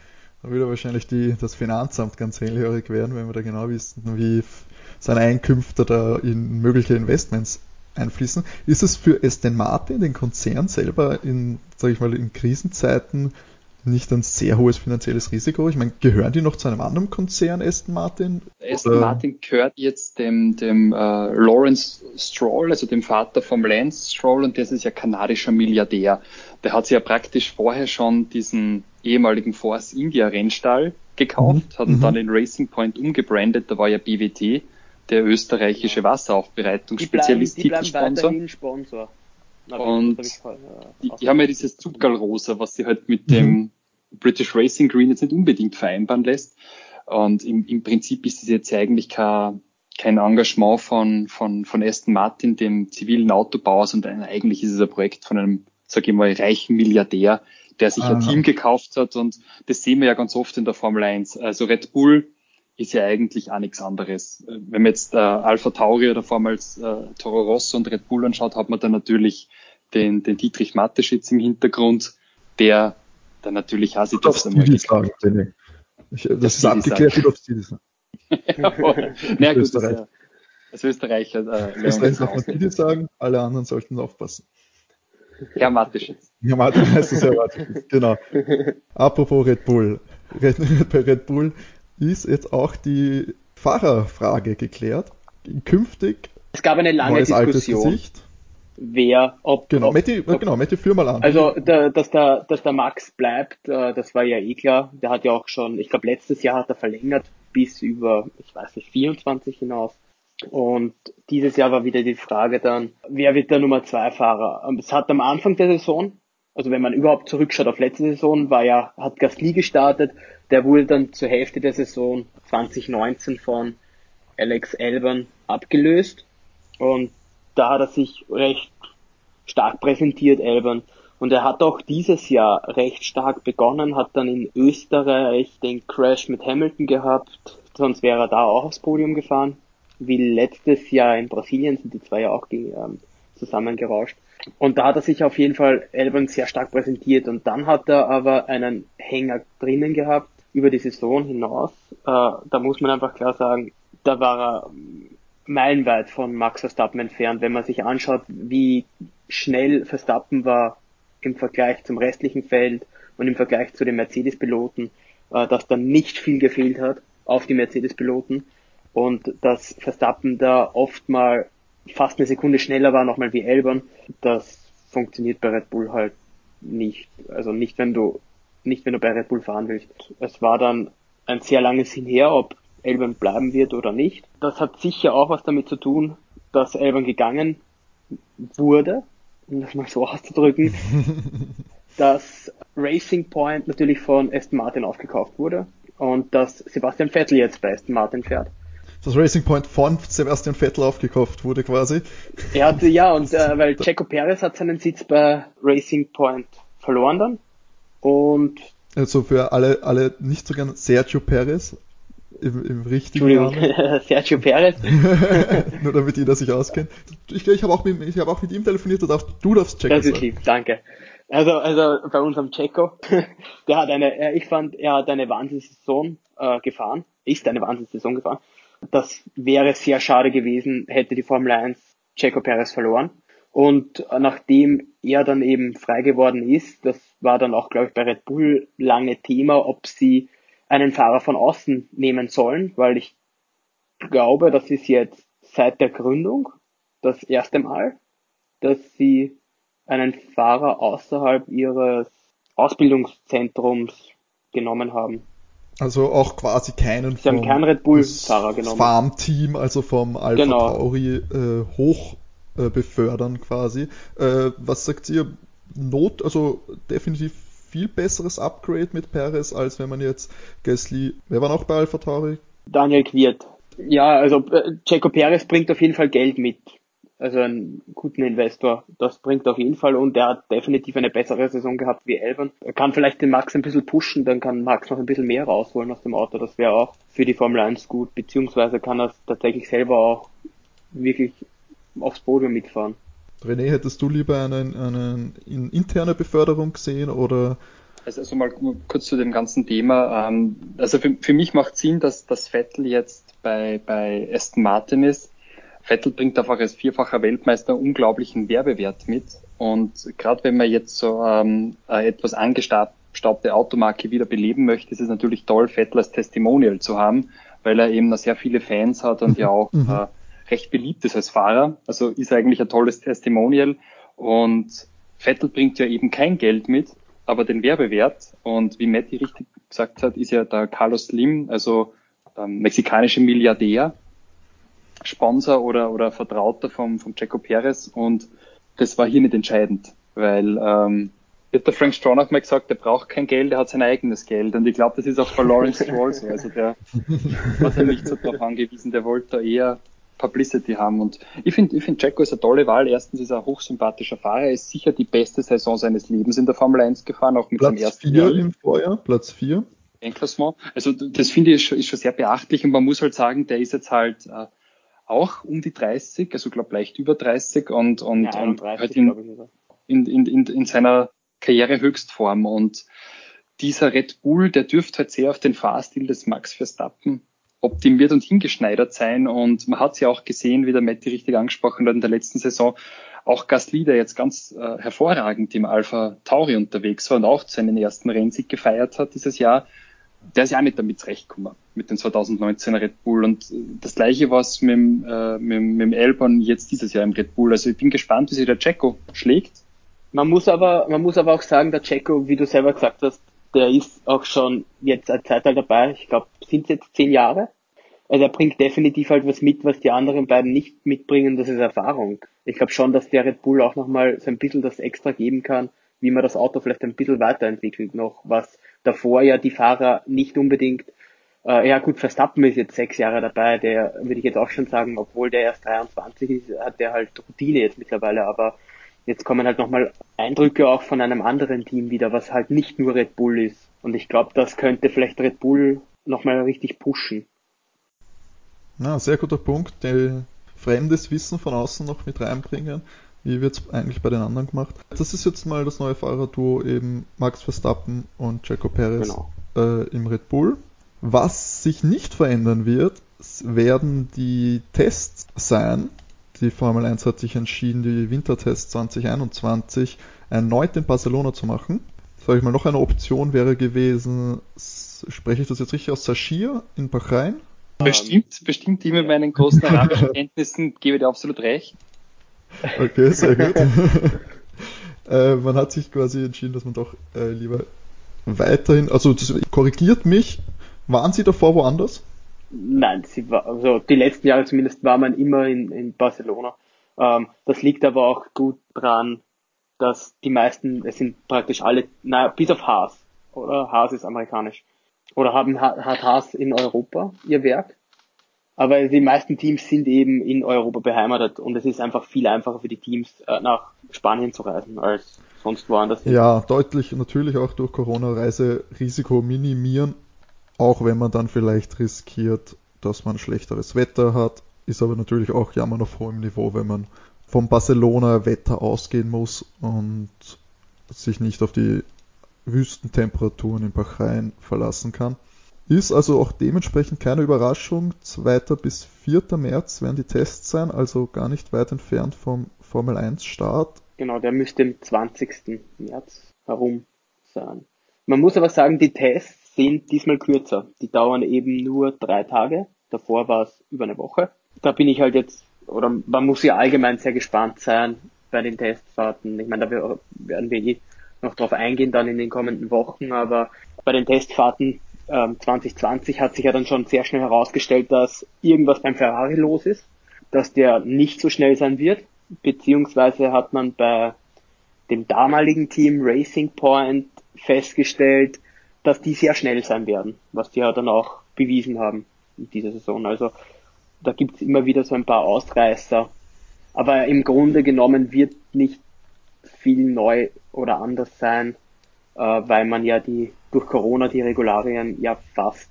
da würde wahrscheinlich die, das Finanzamt ganz hellhörig werden, wenn wir da genau wissen, wie seine Einkünfte da in mögliche Investments einfließen. Ist es für Aston Martin, den Konzern selber in, sag ich mal, in Krisenzeiten nicht ein sehr hohes finanzielles Risiko? Ich meine, gehören die noch zu einem anderen Konzern, Aston Martin? Aston Oder? Martin gehört jetzt dem, dem äh, Lawrence Stroll, also dem Vater vom Lance Stroll, und das ist ja kanadischer Milliardär. Der hat sich ja praktisch vorher schon diesen ehemaligen Force India Rennstall gekauft, mhm. hat ihn mhm. dann in Racing Point umgebrandet, da war ja BWT, der österreichische Wasseraufbereitungsspezialist, Titelsponsor. Sponsor. Und die, die, haben ja dieses Zuckerrosa, was sie halt mit mhm. dem British Racing Green jetzt nicht unbedingt vereinbaren lässt. Und im, im Prinzip ist es jetzt eigentlich kein, kein Engagement von, von, von Aston Martin, dem zivilen Autobauer, sondern eigentlich ist es ein Projekt von einem, sag ich mal, reichen Milliardär, der sich Aha. ein Team gekauft hat. Und das sehen wir ja ganz oft in der Formel 1. Also Red Bull ist ja eigentlich auch nichts anderes. Wenn man jetzt äh, Alpha Tauri oder vormals äh, Toro Rosso und Red Bull anschaut, hat man dann natürlich den, den Dietrich Mateschitz im Hintergrund, der dann natürlich auch sich das einmal sagen, ich, Das, das ist abgeklärt, du darfst Didi sagen. Na gut, Österreich. Ja, als Österreicher. Äh, Österreich darf man Didi sagen, alle anderen sollten aufpassen. Herr Mateschitz heißt es ja genau. Apropos Red Bull. Bei Red Bull ist jetzt auch die Fahrerfrage geklärt. Künftig es gab eine lange Diskussion, wer, ob, genau, ob, Matti, ob, genau, Matti, führ mal an. Also, der, dass der, dass der Max bleibt, äh, das war ja eh klar. Der hat ja auch schon, ich glaube, letztes Jahr hat er verlängert bis über, ich weiß nicht, 24 hinaus. Und dieses Jahr war wieder die Frage dann, wer wird der Nummer zwei Fahrer? Ähm, es hat am Anfang der Saison, also wenn man überhaupt zurückschaut auf letzte Saison, war ja, hat Gasly gestartet, der wurde dann zur Hälfte der Saison 2019 von Alex Albon abgelöst und da hat er sich recht stark präsentiert, Albon. Und er hat auch dieses Jahr recht stark begonnen, hat dann in Österreich den Crash mit Hamilton gehabt, sonst wäre er da auch aufs Podium gefahren. Wie letztes Jahr in Brasilien sind die zwei ja auch ähm, zusammengerauscht. Und da hat er sich auf jeden Fall Albon sehr stark präsentiert und dann hat er aber einen Hänger drinnen gehabt über die Saison hinaus. Äh, da muss man einfach klar sagen, da war er meilenweit von Max Verstappen entfernt, wenn man sich anschaut, wie schnell Verstappen war im Vergleich zum restlichen Feld und im Vergleich zu den Mercedes-Piloten, äh, dass da nicht viel gefehlt hat auf die Mercedes-Piloten und dass Verstappen da oft mal fast eine Sekunde schneller war, nochmal wie Elbern. Das funktioniert bei Red Bull halt nicht. Also nicht, wenn du nicht, wenn du bei Red Bull fahren willst. Es war dann ein sehr langes Hinher, ob Elbern bleiben wird oder nicht. Das hat sicher auch was damit zu tun, dass Elbern gegangen wurde, um das mal so auszudrücken. dass Racing Point natürlich von Aston Martin aufgekauft wurde und dass Sebastian Vettel jetzt bei Aston Martin fährt. Das Racing Point von Sebastian Vettel aufgekauft wurde quasi. Er hatte, ja, und äh, weil Checo Perez hat seinen Sitz bei Racing Point verloren dann. Und also für alle, alle nicht so gern Sergio Perez im, im richtigen Namen. Sergio Perez. Nur damit jeder sich auskennt. Ich, ich habe auch, mit, ich hab auch mit ihm telefoniert, du darfst, du darfst Checo Das ist lieb, danke. Also, also bei unserem Checo, der hat eine, ich fand, er hat eine Wahnsinnssaison äh, gefahren, ist eine Wahnsinnssaison gefahren. Das wäre sehr schade gewesen, hätte die Formel 1 Checo Perez verloren. Und nachdem er dann eben frei geworden ist, das war dann auch, glaube ich, bei Red Bull lange Thema, ob sie einen Fahrer von außen nehmen sollen, weil ich glaube, das ist jetzt seit der Gründung das erste Mal, dass sie einen Fahrer außerhalb ihres Ausbildungszentrums genommen haben. Also auch quasi keinen Sie haben keinen Red Bull-Fahrer genommen. Farmteam, also vom Alpha genau. Tauri äh, hoch äh, befördern quasi. Äh, was sagt ihr? Not, also definitiv viel besseres Upgrade mit Perez, als wenn man jetzt Gasly, wer war noch bei Alpha Tauri? Daniel Quiert. Ja, also äh, Perez bringt auf jeden Fall Geld mit also einen guten Investor. Das bringt auf jeden Fall und er hat definitiv eine bessere Saison gehabt wie Elvan. Er kann vielleicht den Max ein bisschen pushen, dann kann Max noch ein bisschen mehr rausholen aus dem Auto. Das wäre auch für die Formel 1 gut, beziehungsweise kann er tatsächlich selber auch wirklich aufs Podium mitfahren. René, hättest du lieber eine, eine interne Beförderung gesehen oder also, also mal kurz zu dem ganzen Thema. Ähm, also für, für mich macht Sinn, dass das Vettel jetzt bei, bei Aston Martin ist, Vettel bringt einfach als vierfacher Weltmeister unglaublichen Werbewert mit. Und gerade wenn man jetzt so ähm, eine etwas angestaubte Automarke wieder beleben möchte, ist es natürlich toll, Vettel als Testimonial zu haben, weil er eben noch sehr viele Fans hat und ja auch mhm. äh, recht beliebt ist als Fahrer. Also ist eigentlich ein tolles Testimonial. Und Vettel bringt ja eben kein Geld mit, aber den Werbewert. Und wie Matti richtig gesagt hat, ist ja der Carlos Slim, also ähm, mexikanischer Milliardär, Sponsor oder, oder Vertrauter vom, vom Jaco Perez und das war hier nicht entscheidend, weil ähm, wird der Frank Stronach mal gesagt, der braucht kein Geld, er hat sein eigenes Geld und ich glaube, das ist auch bei Lawrence Stroll so, also der war ja nicht so darauf angewiesen, der wollte da eher Publicity haben und ich finde, ich finde Jacko ist eine tolle Wahl. Erstens ist er ein hochsympathischer Fahrer, er ist sicher die beste Saison seines Lebens in der Formel 1 gefahren, auch mit Platz seinem ersten vier Jahr. im Vorjahr, Platz 4. Also das finde ich ist schon sehr beachtlich und man muss halt sagen, der ist jetzt halt äh, auch um die 30, also glaube leicht über 30 und, und, ja, und halt in, in, in, in, in seiner Karrierehöchstform. Und dieser Red Bull, der dürfte halt sehr auf den Fahrstil des Max Verstappen optimiert und hingeschneidert sein. Und man hat es ja auch gesehen, wie der Matti richtig angesprochen hat in der letzten Saison, auch Gasly, der jetzt ganz äh, hervorragend im Alpha Tauri unterwegs war und auch seinen ersten Rennsieg gefeiert hat dieses Jahr, der ist ja auch nicht damit zurechtgekommen, mit dem 2019er Red Bull. Und das gleiche was mit, äh, mit, mit dem Elbern jetzt dieses Jahr im Red Bull. Also ich bin gespannt, wie sich der Checo schlägt. Man muss aber, man muss aber auch sagen, der Checo, wie du selber gesagt hast, der ist auch schon jetzt eine Zeit dabei. Ich glaube, sind es jetzt zehn Jahre? Also er bringt definitiv halt was mit, was die anderen beiden nicht mitbringen, das ist Erfahrung. Ich glaube schon, dass der Red Bull auch nochmal so ein bisschen das extra geben kann, wie man das Auto vielleicht ein bisschen weiterentwickelt noch, was davor ja die Fahrer nicht unbedingt, äh, ja gut, Verstappen ist jetzt sechs Jahre dabei, der würde ich jetzt auch schon sagen, obwohl der erst 23 ist, hat der halt Routine jetzt mittlerweile, aber jetzt kommen halt nochmal Eindrücke auch von einem anderen Team wieder, was halt nicht nur Red Bull ist. Und ich glaube, das könnte vielleicht Red Bull nochmal richtig pushen. Na, sehr guter Punkt. Fremdes Wissen von außen noch mit reinbringen. Wie wird es eigentlich bei den anderen gemacht? Das ist jetzt mal das neue Fahrerduo eben Max Verstappen und Checo Perez genau. äh, im Red Bull. Was sich nicht verändern wird, werden die Tests sein. Die Formel 1 hat sich entschieden, die Wintertests 2021 erneut in Barcelona zu machen. Sag ich mal, noch eine Option wäre gewesen, spreche ich das jetzt richtig aus, Sashir in Bahrain. Bestimmt, bestimmt die mit meinen großen arabischen Kenntnissen gebe dir absolut recht. Okay, sehr gut. äh, man hat sich quasi entschieden, dass man doch äh, lieber weiterhin, also das korrigiert mich, waren Sie davor woanders? Nein, sie war, also die letzten Jahre zumindest war man immer in, in Barcelona. Ähm, das liegt aber auch gut dran, dass die meisten, es sind praktisch alle, naja, bis auf Haas, oder? Haas ist amerikanisch. Oder haben, hat Haas in Europa ihr Werk? Aber die meisten Teams sind eben in Europa beheimatet und es ist einfach viel einfacher für die Teams äh, nach Spanien zu reisen als sonst woanders. Ja, deutlich natürlich auch durch Corona Reiserisiko minimieren, auch wenn man dann vielleicht riskiert, dass man schlechteres Wetter hat, ist aber natürlich auch Jammern auf hohem Niveau, wenn man vom Barcelona Wetter ausgehen muss und sich nicht auf die Wüstentemperaturen in Bahrain verlassen kann. Ist also auch dementsprechend keine Überraschung. 2. bis 4. März werden die Tests sein, also gar nicht weit entfernt vom Formel 1 Start. Genau, der müsste im 20. März herum sein. Man muss aber sagen, die Tests sind diesmal kürzer. Die dauern eben nur drei Tage. Davor war es über eine Woche. Da bin ich halt jetzt, oder man muss ja allgemein sehr gespannt sein bei den Testfahrten. Ich meine, da werden wir eh noch drauf eingehen dann in den kommenden Wochen, aber bei den Testfahrten 2020 ähm, hat sich ja dann schon sehr schnell herausgestellt, dass irgendwas beim Ferrari los ist, dass der nicht so schnell sein wird, beziehungsweise hat man bei dem damaligen Team Racing Point festgestellt, dass die sehr schnell sein werden, was die ja dann auch bewiesen haben in dieser Saison. Also da gibt's immer wieder so ein paar Ausreißer, aber im Grunde genommen wird nicht viel neu oder anders sein, äh, weil man ja die durch Corona die Regularien ja fast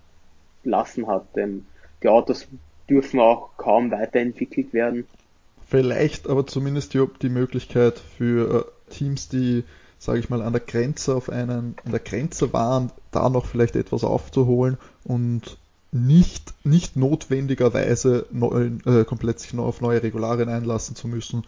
lassen hat. Denn die Autos dürfen auch kaum weiterentwickelt werden. Vielleicht aber zumindest die, die Möglichkeit für äh, Teams, die, sage ich mal, an der Grenze auf einen, an der Grenze waren, da noch vielleicht etwas aufzuholen und nicht, nicht notwendigerweise neu, äh, komplett sich noch auf neue Regularien einlassen zu müssen,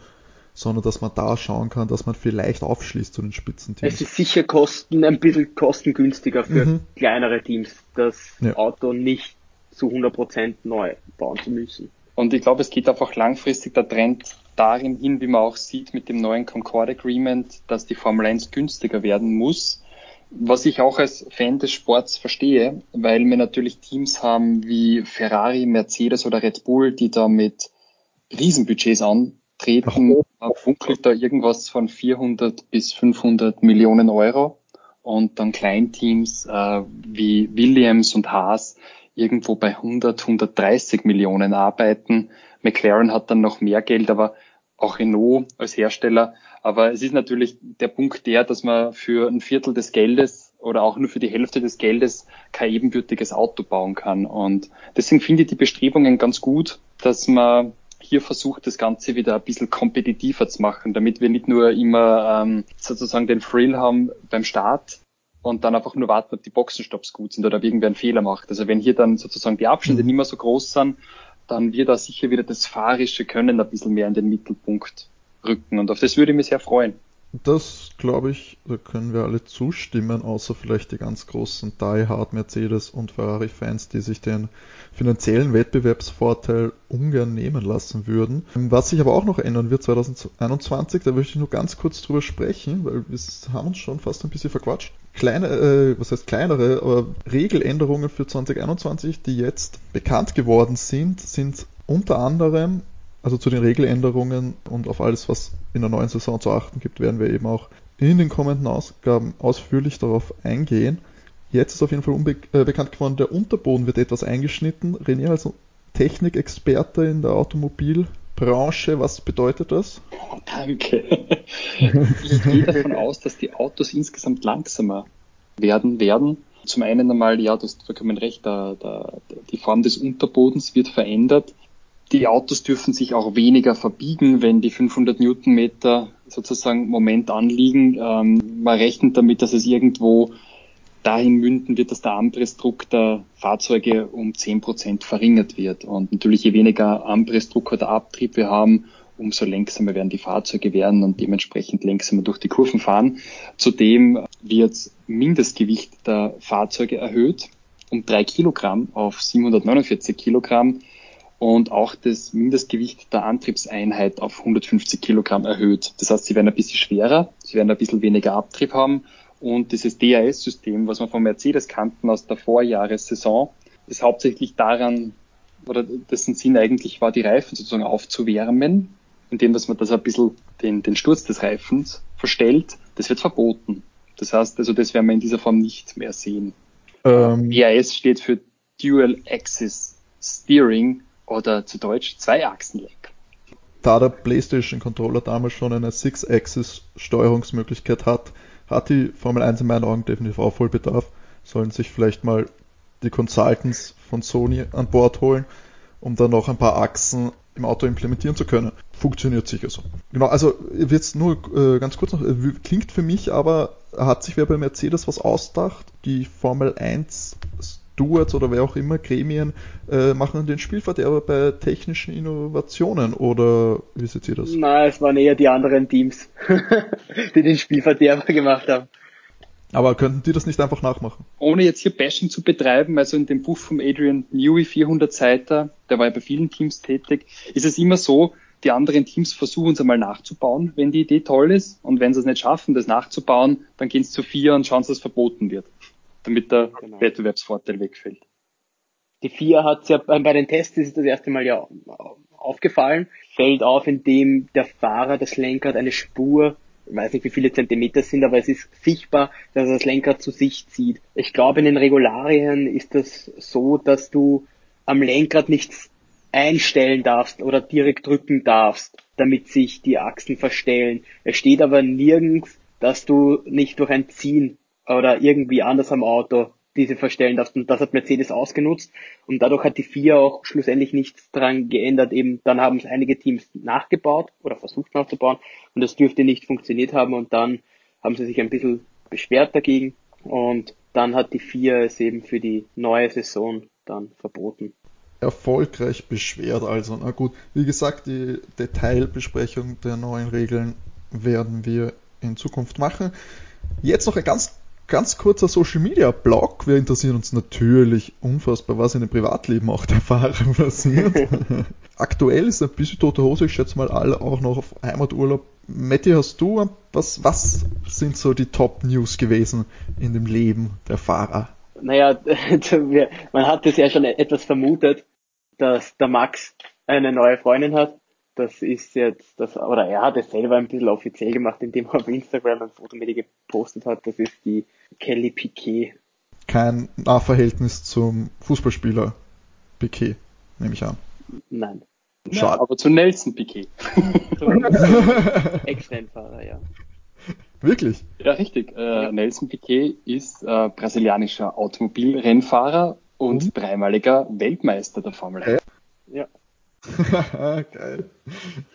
sondern dass man da schauen kann, dass man vielleicht aufschließt zu den Spitzenteams. Es ist sicher kosten, ein bisschen kostengünstiger für mhm. kleinere Teams, das ja. Auto nicht zu 100% neu bauen zu müssen. Und ich glaube, es geht einfach langfristig der Trend darin hin, wie man auch sieht mit dem neuen Concord Agreement, dass die Formel 1 günstiger werden muss. Was ich auch als Fan des Sports verstehe, weil wir natürlich Teams haben wie Ferrari, Mercedes oder Red Bull, die da mit Riesenbudgets an treten, funkelt da irgendwas von 400 bis 500 Millionen Euro und dann Kleinteams äh, wie Williams und Haas irgendwo bei 100, 130 Millionen arbeiten. McLaren hat dann noch mehr Geld, aber auch Renault als Hersteller. Aber es ist natürlich der Punkt der, dass man für ein Viertel des Geldes oder auch nur für die Hälfte des Geldes kein ebenbürtiges Auto bauen kann. Und deswegen finde ich die Bestrebungen ganz gut, dass man hier versucht, das Ganze wieder ein bisschen kompetitiver zu machen, damit wir nicht nur immer ähm, sozusagen den Thrill haben beim Start und dann einfach nur warten, ob die Boxenstopps gut sind oder ob irgendwer einen Fehler macht. Also wenn hier dann sozusagen die Abstände mhm. nicht mehr so groß sind, dann wird da sicher wieder das fahrische Können ein bisschen mehr in den Mittelpunkt rücken und auf das würde ich mich sehr freuen. Das glaube ich, da können wir alle zustimmen, außer vielleicht die ganz großen Die Hard Mercedes und Ferrari Fans, die sich den finanziellen Wettbewerbsvorteil ungern nehmen lassen würden. Was sich aber auch noch ändern wird 2021, da möchte ich nur ganz kurz drüber sprechen, weil wir haben uns schon fast ein bisschen verquatscht. Kleine, äh, was heißt kleinere, aber Regeländerungen für 2021, die jetzt bekannt geworden sind, sind unter anderem also zu den Regeländerungen und auf alles, was in der neuen Saison zu achten gibt, werden wir eben auch in den kommenden Ausgaben ausführlich darauf eingehen. Jetzt ist auf jeden Fall äh, bekannt geworden, der Unterboden wird etwas eingeschnitten. René, also Technikexperte in der Automobilbranche, was bedeutet das? Oh, danke. ich gehe davon aus, dass die Autos insgesamt langsamer werden werden. Zum einen einmal, ja, du hast vollkommen recht, da, da, die Form des Unterbodens wird verändert. Die Autos dürfen sich auch weniger verbiegen, wenn die 500 Newtonmeter sozusagen Moment anliegen. Ähm, man rechnet damit, dass es irgendwo dahin münden wird, dass der Anpressdruck der Fahrzeuge um 10 Prozent verringert wird. Und natürlich, je weniger Anpressdruck oder Abtrieb wir haben, umso längsamer werden die Fahrzeuge werden und dementsprechend längsamer durch die Kurven fahren. Zudem wird Mindestgewicht der Fahrzeuge erhöht um drei Kilogramm auf 749 Kilogramm und auch das Mindestgewicht der Antriebseinheit auf 150 Kilogramm erhöht. Das heißt, sie werden ein bisschen schwerer, sie werden ein bisschen weniger Abtrieb haben und dieses DAS-System, was wir von Mercedes kannten aus der Vorjahressaison, ist hauptsächlich daran, oder dessen Sinn eigentlich war, die Reifen sozusagen aufzuwärmen, indem dass man das ein bisschen den, den Sturz des Reifens verstellt, das wird verboten. Das heißt, also das werden wir in dieser Form nicht mehr sehen. Ähm, DAS steht für Dual Axis Steering oder zu Deutsch Zwei-Achsenlenk. da der PlayStation Controller damals schon eine Six-Axis Steuerungsmöglichkeit hat, hat die Formel 1 in meinen Augen definitiv Aufholbedarf. Sollen sich vielleicht mal die Consultants von Sony an Bord holen, um dann noch ein paar Achsen im Auto implementieren zu können. Funktioniert sicher so. Genau, also jetzt nur äh, ganz kurz noch, äh, klingt für mich aber, hat sich wer bei Mercedes was ausdacht? Die Formel 1 Stewards oder wer auch immer, Gremien, äh, machen den Spielverderber bei technischen Innovationen oder wie seht ihr das? Na, es waren eher die anderen Teams, die den Spielverderber gemacht haben. Aber könnten die das nicht einfach nachmachen? Ohne jetzt hier Bashing zu betreiben, also in dem Buch vom Adrian Newey, 400 Seiter, der war ja bei vielen Teams tätig, ist es immer so, die anderen Teams versuchen es einmal nachzubauen, wenn die Idee toll ist. Und wenn sie es nicht schaffen, das nachzubauen, dann gehen sie zu vier und schauen, dass es verboten wird, damit der Genau. Wettbewerbsvorteil wegfällt. Die vier hat ja bei den Tests ist das erste Mal ja aufgefallen, fällt auf, indem der Fahrer das Lenkrad eine Spur, ich weiß nicht wie viele Zentimeter es sind, aber es ist sichtbar, dass er das Lenkrad zu sich zieht. Ich glaube in den Regularien ist das so, dass du am Lenkrad nichts einstellen darfst oder direkt drücken darfst, damit sich die Achsen verstellen. Es steht aber nirgends, dass du nicht durch ein Ziehen oder irgendwie anders am Auto diese verstellen darfst. Und das hat Mercedes ausgenutzt und dadurch hat die FIA auch schlussendlich nichts dran geändert. Eben dann haben es einige Teams nachgebaut oder versucht nachzubauen und das dürfte nicht funktioniert haben und dann haben sie sich ein bisschen beschwert dagegen und dann hat die FIA es eben für die neue Saison dann verboten. Erfolgreich beschwert also. Na gut, wie gesagt, die Detailbesprechung der neuen Regeln werden wir in Zukunft machen. Jetzt noch ein ganz, ganz kurzer Social Media Blog. Wir interessieren uns natürlich unfassbar, was in dem Privatleben auch der Fahrer passiert. Aktuell ist ein bisschen tote Hose. Ich schätze mal alle auch noch auf Heimaturlaub. Matti, hast du was, was sind so die Top News gewesen in dem Leben der Fahrer? Naja, man hat es ja schon etwas vermutet, dass der Max eine neue Freundin hat. Das ist jetzt das, oder er hat es selber ein bisschen offiziell gemacht, indem er auf Instagram ein Foto mit ihr gepostet hat. Das ist die Kelly Piquet. Kein Nahverhältnis zum Fußballspieler Piquet, nehme ich an. Nein. Schade. Aber zu Nelson Piquet. Ex-Rennfahrer, ja. Wirklich? Ja, richtig. Äh, Ja. Nelson Piquet ist äh, brasilianischer Automobilrennfahrer und Mhm. dreimaliger Weltmeister der Formel 1. Ja. Geil.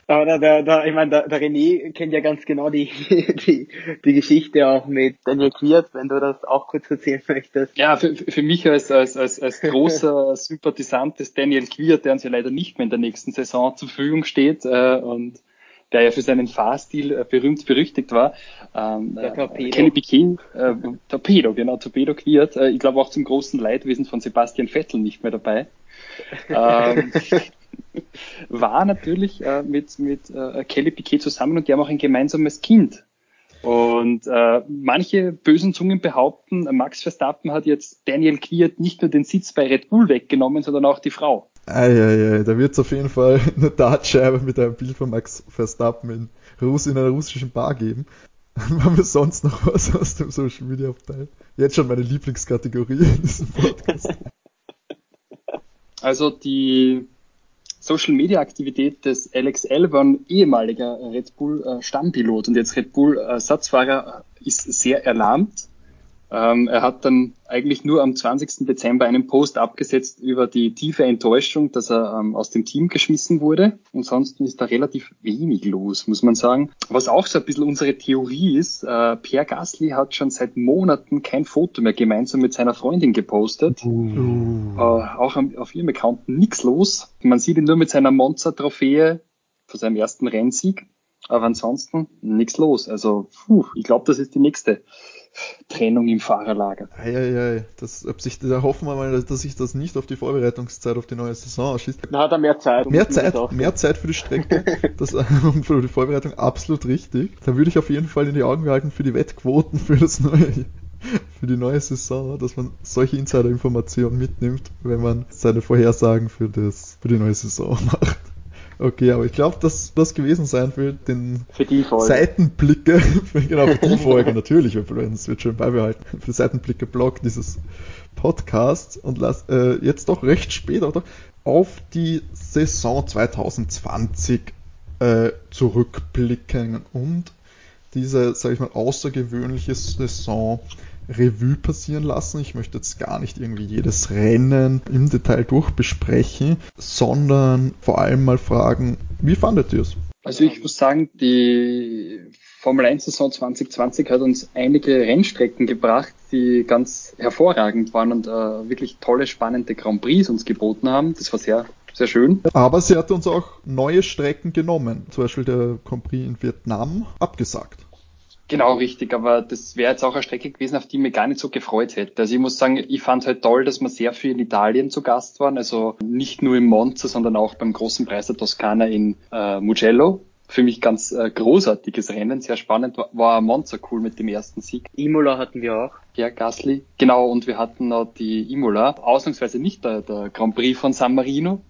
Aber der, der, der, ich meine, der, der René kennt ja ganz genau die, die, die Geschichte auch mit Daniel Quiert, wenn du das auch kurz erzählen möchtest. Ja, für, für mich als, als, als, als großer Sympathisant des Daniel Quiert, der uns ja leider nicht mehr in der nächsten Saison zur Verfügung steht äh, und der ja für seinen Fahrstil äh, berühmt berüchtigt war. Ähm, Der Torpedo. Äh, Kelly Piquet, äh, Torpedo, genau, Torpedo Quiert. Äh, ich glaube auch zum großen Leidwesen von Sebastian Vettel nicht mehr dabei. ähm, war natürlich äh, mit, mit äh, Kelly Piquet zusammen und die haben auch ein gemeinsames Kind. Und äh, manche bösen Zungen behaupten, Max Verstappen hat jetzt Daniel Quiert nicht nur den Sitz bei Red Bull weggenommen, sondern auch die Frau. Eieiei, da wird es auf jeden Fall eine Dartscheibe mit einem Bild von Max Verstappen in, Russ in einer russischen Bar geben. Haben wir sonst noch was aus dem Social Media Abteil? Jetzt schon meine Lieblingskategorie in diesem Podcast. Also die Social Media Aktivität des Alex Albon, ehemaliger Red Bull äh, Stammpilot und jetzt Red Bull Ersatzfahrer, ist sehr erlahmt. Ähm, er hat dann eigentlich nur am 20. Dezember einen Post abgesetzt über die tiefe Enttäuschung, dass er ähm, aus dem Team geschmissen wurde. Ansonsten ist da relativ wenig los, muss man sagen. Was auch so ein bisschen unsere Theorie ist, äh, Pierre Gasly hat schon seit Monaten kein Foto mehr gemeinsam mit seiner Freundin gepostet. Äh, auch am, auf ihrem Account nichts los. Man sieht ihn nur mit seiner Monster-Trophäe vor seinem ersten Rennsieg. Aber ansonsten nichts los. Also, puh, ich glaube, das ist die nächste Trennung im Fahrerlager. Eieiei, das, ob sich, da hoffen wir mal, dass sich das nicht auf die Vorbereitungszeit auf die neue Saison ausschließt. Da hat er mehr Zeit. Mehr Zeit, mehr Zeit für die Strecke das, und für die Vorbereitung absolut richtig. Da würde ich auf jeden Fall in die Augen behalten für die Wettquoten für das neue, für die neue Saison, dass man solche Insider-Informationen mitnimmt, wenn man seine Vorhersagen für das, für die neue Saison macht. Okay, aber ich glaube, dass das gewesen sein wird, den Für die Folge. Seitenblicke, für, genau, für die Folge natürlich, wir werden es wird schön beibehalten, für Seitenblicke-Blog dieses Podcasts und lass äh, jetzt doch recht spät oder, auf die Saison 2020 äh, zurückblicken und diese, sage ich mal, außergewöhnliche Saison Revue passieren lassen. Ich möchte jetzt gar nicht irgendwie jedes Rennen im Detail durchbesprechen, sondern vor allem mal fragen, wie fandet ihr es? Also ich muss sagen, die Formel 1 Saison 2020 hat uns einige Rennstrecken gebracht, die ganz hervorragend waren und äh, wirklich tolle, spannende Grand Prix uns geboten haben. Das war sehr, sehr schön. Aber sie hat uns auch neue Strecken genommen. Zum Beispiel der Grand Prix in Vietnam abgesagt. Genau, richtig, aber das wäre jetzt auch eine Strecke gewesen, auf die ich mich gar nicht so gefreut hätte. Also ich muss sagen, ich fand halt toll, dass wir sehr viel in Italien zu Gast waren, also nicht nur im Monza, sondern auch beim großen Preis der Toskana in äh, Mugello. Für mich ganz äh, großartiges Rennen, sehr spannend, war, war Monza cool mit dem ersten Sieg. Imola hatten wir auch. Ja, Gasly. Genau, und wir hatten noch die Imola, ausnahmsweise nicht der, der Grand Prix von San Marino,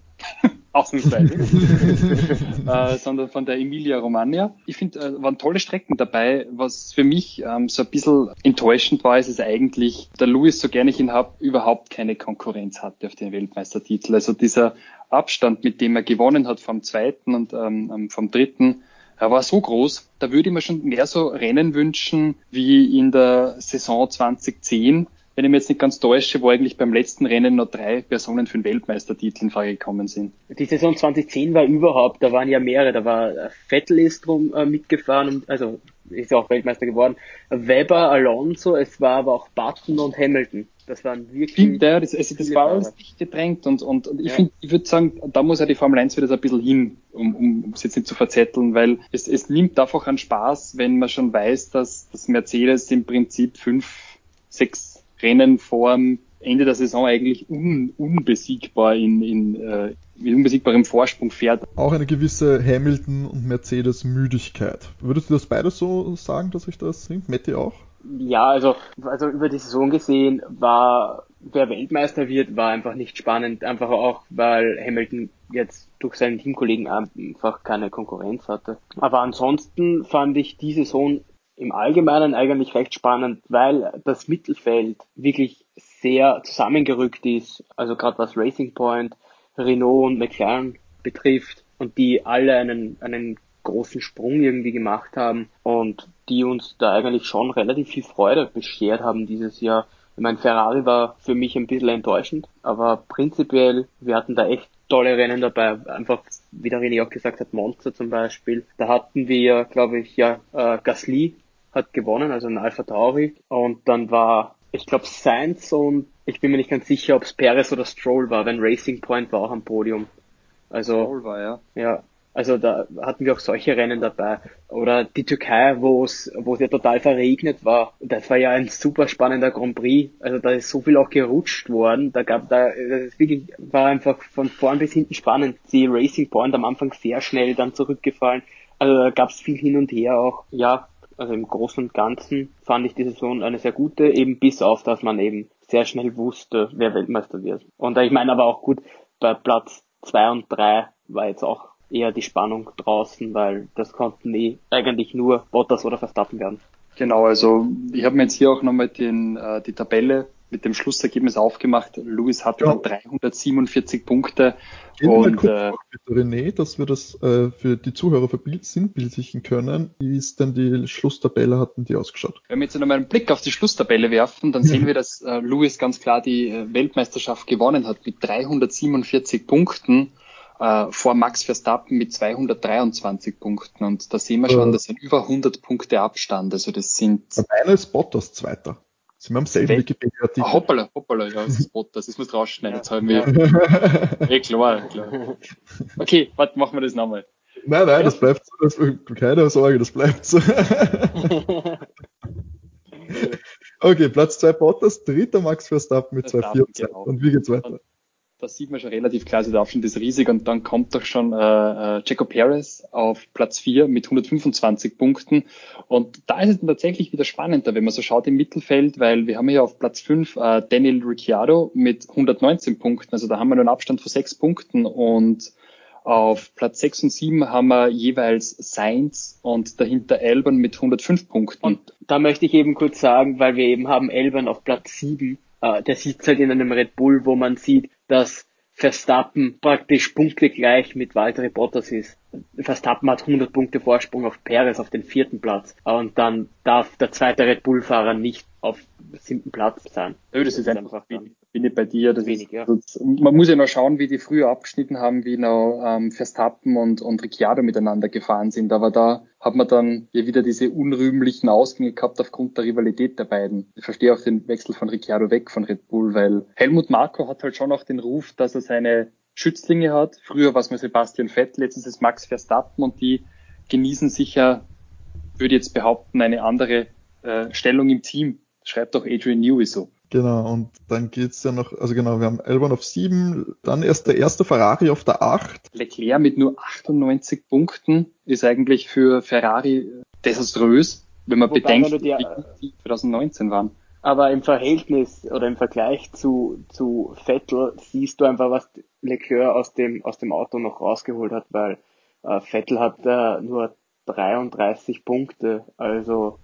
ausnahmsweise, äh, sondern von der Emilia Romagna. Ich finde, äh, waren tolle Strecken dabei. Was für mich ähm, so ein bisschen enttäuschend war, ist es eigentlich, der Lewis, so gerne ich ihn habe, überhaupt keine Konkurrenz hatte auf den Weltmeistertitel. Also dieser Abstand, mit dem er gewonnen hat vom zweiten und ähm, ähm vom dritten, er war so groß, da würde ich mir schon mehr so Rennen wünschen wie in der Saison 2010, wenn ich mir jetzt nicht ganz täusche, wo eigentlich beim letzten Rennen noch drei Personen für den Weltmeistertitel in Frage gekommen sind. Die Saison 2010 war überhaupt, da waren ja mehrere, da war Vettel ist drum äh, mitgefahren und also ist ja auch Weltmeister geworden. Weber, Alonso, es war aber auch Button und Hamilton. Das waren wirklich. Stimmt, ja, das, also das war alles nicht gedrängt und, und, und ich ja. finde, ich würde sagen, da muss ja die Formel 1 wieder so ein bisschen hin, um, um, um es jetzt nicht zu verzetteln, weil es, es nimmt einfach an Spaß, wenn man schon weiß, dass, dass Mercedes im Prinzip fünf, sechs Rennen vor Ende der Saison eigentlich un, unbesiegbar in, in äh, mit unbesiegbarem Vorsprung fährt. Auch eine gewisse Hamilton- und Mercedes-Müdigkeit. Würdest du das beides so sagen, dass ich das singt? Matti auch? Ja, also, also über die Saison gesehen war, wer Weltmeister wird, war einfach nicht spannend. Einfach auch, weil Hamilton jetzt durch seinen Teamkollegen einfach keine Konkurrenz hatte. Aber ansonsten fand ich die Saison im Allgemeinen eigentlich recht spannend, weil das Mittelfeld wirklich sehr zusammengerückt ist, also gerade was Racing Point, Renault und McLaren betrifft und die alle einen, einen großen Sprung irgendwie gemacht haben und die uns da eigentlich schon relativ viel Freude beschert haben dieses Jahr. Ich meine, Ferrari war für mich ein bisschen enttäuschend, aber prinzipiell, wir hatten da echt tolle Rennen dabei. Einfach, wie der René auch gesagt hat, Monster zum Beispiel. Da hatten wir, glaube ich, ja, äh, Gasly, hat gewonnen, also ein Alpha Tauri. Und dann war, ich glaube, Sainz und ich bin mir nicht ganz sicher, ob es Perez oder Stroll war, wenn Racing Point war auch am Podium. Also, Stroll war, ja. Ja, also da hatten wir auch solche Rennen dabei. Oder die Türkei, wo es wo es ja total verregnet war. Das war ja ein super spannender Grand Prix. Also da ist so viel auch gerutscht worden. Da gab da das wirklich war einfach von vorn bis hinten spannend. Die Racing Point am Anfang sehr schnell dann zurückgefallen. Also da gab es viel hin und her auch. Ja, also im Großen und Ganzen fand ich die Saison eine sehr gute, eben bis auf, dass man eben sehr schnell wusste, wer Weltmeister wird. Und ich meine aber auch gut, bei Platz zwei und drei war jetzt auch eher die Spannung draußen, weil das konnten eh eigentlich nur Bottas oder Verstappen werden. Genau, also ich habe mir jetzt hier auch nochmal äh, die Tabelle mit dem Schlussergebnis aufgemacht. Lewis hatte ja. dann 347 Punkte. Gehen und, kurz äh, bitte, René, dass wir das äh, für die Zuhörer sinnbildlichen können. Wie ist denn die Schlusstabelle, hatten die ausgeschaut? Wenn wir jetzt nochmal einen Blick auf die Schlusstabelle werfen, dann sehen wir, dass äh, Lewis ganz klar die äh, Weltmeisterschaft gewonnen hat mit 347 Punkten äh, vor Max Verstappen mit 223 Punkten. Und da sehen wir schon, das sind über 100 Punkte Abstand. Also das sind... Einer ist Bottas Zweiter. Sind wir am selben Wikipedia-Artikel? Ah, hoppala, hoppala, ja, das ist Bottas, das muss rausschneiden. Jetzt haben wir... Ja. eh, klar, klar. Okay, warte, machen wir das nochmal. Nein, nein, das bleibt so. Das, keine Sorge, das bleibt so. okay, Platz 2 Bottas, dritter Max Verstappen mit 2,14. Genau. Und wie geht's weiter? Da sieht man schon relativ klar, also der Abstand ist riesig und dann kommt doch schon äh, äh, Jaco Perez auf Platz 4 mit 125 Punkten. Und da ist es dann tatsächlich wieder spannender, wenn man so schaut im Mittelfeld, weil wir haben hier auf Platz 5 äh, Daniel Ricciardo mit 119 Punkten, also da haben wir nur einen Abstand von 6 Punkten. Und Auf Platz 6 und 7 haben wir jeweils Sainz und dahinter Elbern mit 105 Punkten. Und da möchte ich eben kurz sagen, weil wir eben haben Elbern auf Platz 7, äh, der sitzt halt in einem Red Bull, wo man sieht, dass Verstappen praktisch punktgleich mit Valtteri Bottas ist. Verstappen hat 100 Punkte Vorsprung auf Perez auf den vierten Platz und dann darf der zweite Red Bull Fahrer nicht auf siebten Platz sein. Nö, das, das ist einfach wenig bin ich bei dir. Das wenig, ist, ja. das, man muss ja noch schauen, wie die früher abgeschnitten haben, wie noch ähm, Verstappen und, und Ricciardo miteinander gefahren sind. Aber da hat man dann ja wieder diese unrühmlichen Ausgänge gehabt aufgrund der Rivalität der beiden. Ich verstehe auch den Wechsel von Ricciardo weg von Red Bull, weil Helmut Marko hat halt schon auch den Ruf, dass er seine Schützlinge hat. Früher war es mal Sebastian Vettel, jetzt ist es Max Verstappen und die genießen sicher, würde jetzt behaupten, eine andere äh, Stellung im Team. Schreibt doch Adrian Newey so. Genau, und dann geht's ja noch, also genau, wir haben Albon auf 7, dann erst der erste Ferrari auf der 8. Leclerc mit nur 98 Punkten ist eigentlich für Ferrari desaströs, wenn man Wobei, bedenkt, wenn die, wie die 2019 waren. Aber im Verhältnis oder im Vergleich zu, zu Vettel siehst du einfach, was Leclerc aus dem, aus dem Auto noch rausgeholt hat, weil äh, Vettel hat äh, nur 33 Punkte, also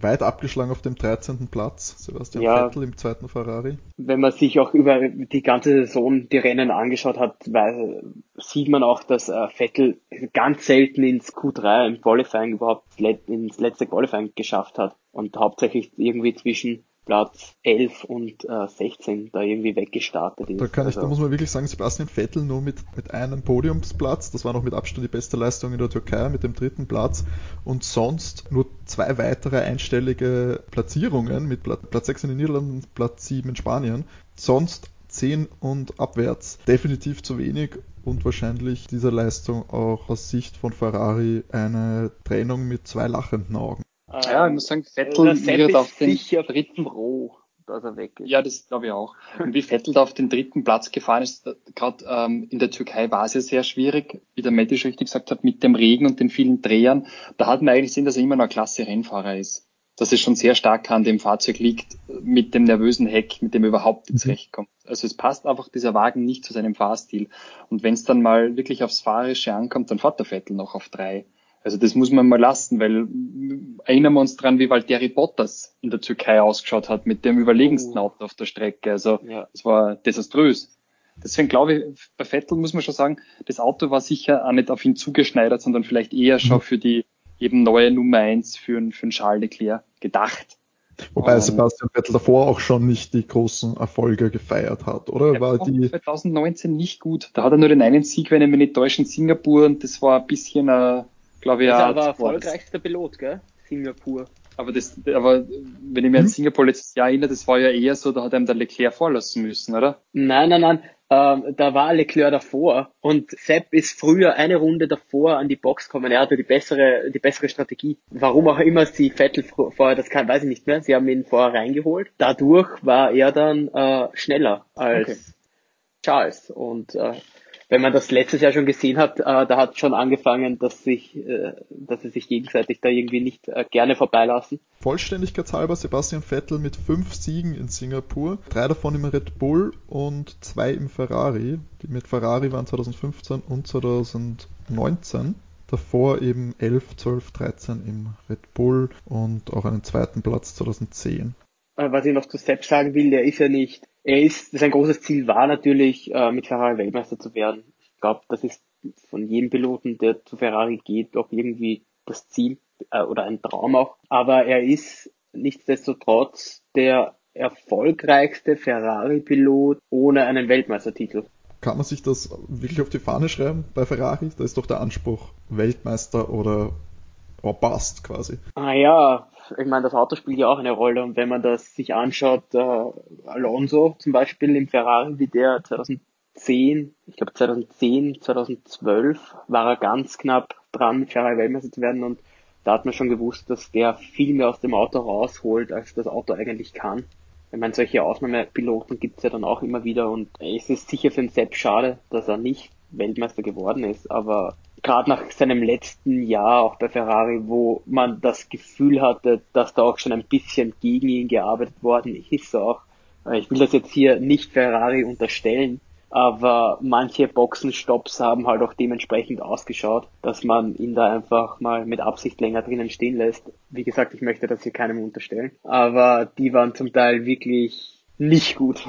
weit abgeschlagen auf dem 13. Platz, Sebastian ja, Vettel im zweiten Ferrari. Wenn man sich auch über die ganze Saison die Rennen angeschaut hat, weil, sieht man auch, dass äh, Vettel ganz selten ins Q3 im Qualifying überhaupt ins letzte Qualifying geschafft hat und hauptsächlich irgendwie zwischen Platz 11 und äh, 16 da irgendwie weggestartet ist. Da kann ich, also, da muss man wirklich sagen, Sebastian Vettel nur mit, mit einem Podiumsplatz, das war noch mit Abstand die beste Leistung in der Türkei mit dem dritten Platz und sonst nur zwei weitere einstellige Platzierungen mit Platz 6 in den Niederlanden, Platz 7 in Spanien. Sonst 10 und abwärts definitiv zu wenig und wahrscheinlich dieser Leistung auch aus Sicht von Ferrari eine Trennung mit zwei lachenden Augen. Ja, ich muss sagen, Vettel wird auf den dritten froh, dass er weg ist. Ja, das glaube ich auch. Und wie Vettel da auf den dritten Platz gefahren ist, gerade ähm, in der Türkei war es ja sehr schwierig, wie der Mettisch richtig gesagt hat, mit dem Regen und den vielen Drehern. Da hat man eigentlich gesehen, dass er immer noch ein klasse Rennfahrer ist. Dass es schon sehr stark an dem Fahrzeug liegt, mit dem nervösen Heck, mit dem er überhaupt ins mhm. Recht kommt. Also es passt einfach dieser Wagen nicht zu seinem Fahrstil. Und wenn es dann mal wirklich aufs Fahrerische ankommt, dann fährt der Vettel noch auf drei. Also das muss man mal lassen, weil erinnern wir uns dran, wie Valtteri Bottas in der Türkei ausgeschaut hat mit dem überlegensten oh. Auto auf der Strecke. Also ja. das war desaströs. Deswegen glaube ich, bei Vettel muss man schon sagen, das Auto war sicher auch nicht auf ihn zugeschneidert, sondern vielleicht eher schon mhm. für die eben neue Nummer eins für, für einen Charles Leclerc gedacht. Wobei um, Sebastian Vettel davor auch schon nicht die großen Erfolge gefeiert hat, oder? War die 2019 nicht gut. Da hat er nur den einen Sieg, wenn ich mich nicht täusche, in Singapur und das war ein bisschen ein glaube ich, ja. Das aber erfolgreichster Pilot, gell? Singapur. Aber das, aber wenn ich mir an? Singapur letztes Jahr erinnere, das war ja eher so, da hat einem der Leclerc vorlassen müssen, oder? Nein, nein, nein. Ähm, da war Leclerc davor und Sepp ist früher eine Runde davor an die Box gekommen. Er hatte die bessere, die bessere Strategie. Warum auch immer sie Vettel vorher, das kann, weiß ich nicht mehr. Sie haben ihn vorher reingeholt. Dadurch war er dann äh, schneller als okay. Charles und äh, wenn man das letztes Jahr schon gesehen hat, äh, da hat schon angefangen, dass sich, äh, dass sie sich gegenseitig da irgendwie nicht äh, gerne vorbeilassen. Vollständigkeitshalber Sebastian Vettel mit fünf Siegen in Singapur, drei davon im Red Bull und zwei im Ferrari. Die mit Ferrari waren 2015 und 2019 davor eben 11, 12, 13 im Red Bull und auch einen zweiten Platz 2010. Äh, was ich noch zu Sepp sagen will, der ist ja nicht er ist, sein großes Ziel war natürlich, äh, mit Ferrari Weltmeister zu werden. Ich glaube, das ist von jedem Piloten, der zu Ferrari geht, auch irgendwie das Ziel äh, oder ein Traum auch. Aber er ist nichtsdestotrotz der erfolgreichste Ferrari-Pilot ohne einen Weltmeistertitel. Kann man sich das wirklich auf die Fahne schreiben bei Ferrari? Da ist doch der Anspruch Weltmeister oder or bust quasi. Ah ja, ich meine, das Auto spielt ja auch eine Rolle und wenn man das sich anschaut, äh, Alonso zum Beispiel im Ferrari, wie der 2010, ich glaube 2010, 2012 war er ganz knapp dran, Ferrari Weltmeister zu werden und da hat man schon gewusst, dass der viel mehr aus dem Auto rausholt, als das Auto eigentlich kann. Ich meine, solche Ausnahmepiloten gibt's ja dann auch immer wieder und es ist sicher für den Sepp schade, dass er nicht Weltmeister geworden ist, aber gerade nach seinem letzten Jahr auch bei Ferrari, wo man das Gefühl hatte, dass da auch schon ein bisschen gegen ihn gearbeitet worden ist auch. Ich will das jetzt hier nicht Ferrari unterstellen, aber manche Boxenstops haben halt auch dementsprechend ausgeschaut, dass man ihn da einfach mal mit Absicht länger drinnen stehen lässt. Wie gesagt, ich möchte das hier keinem unterstellen, aber die waren zum Teil wirklich nicht gut.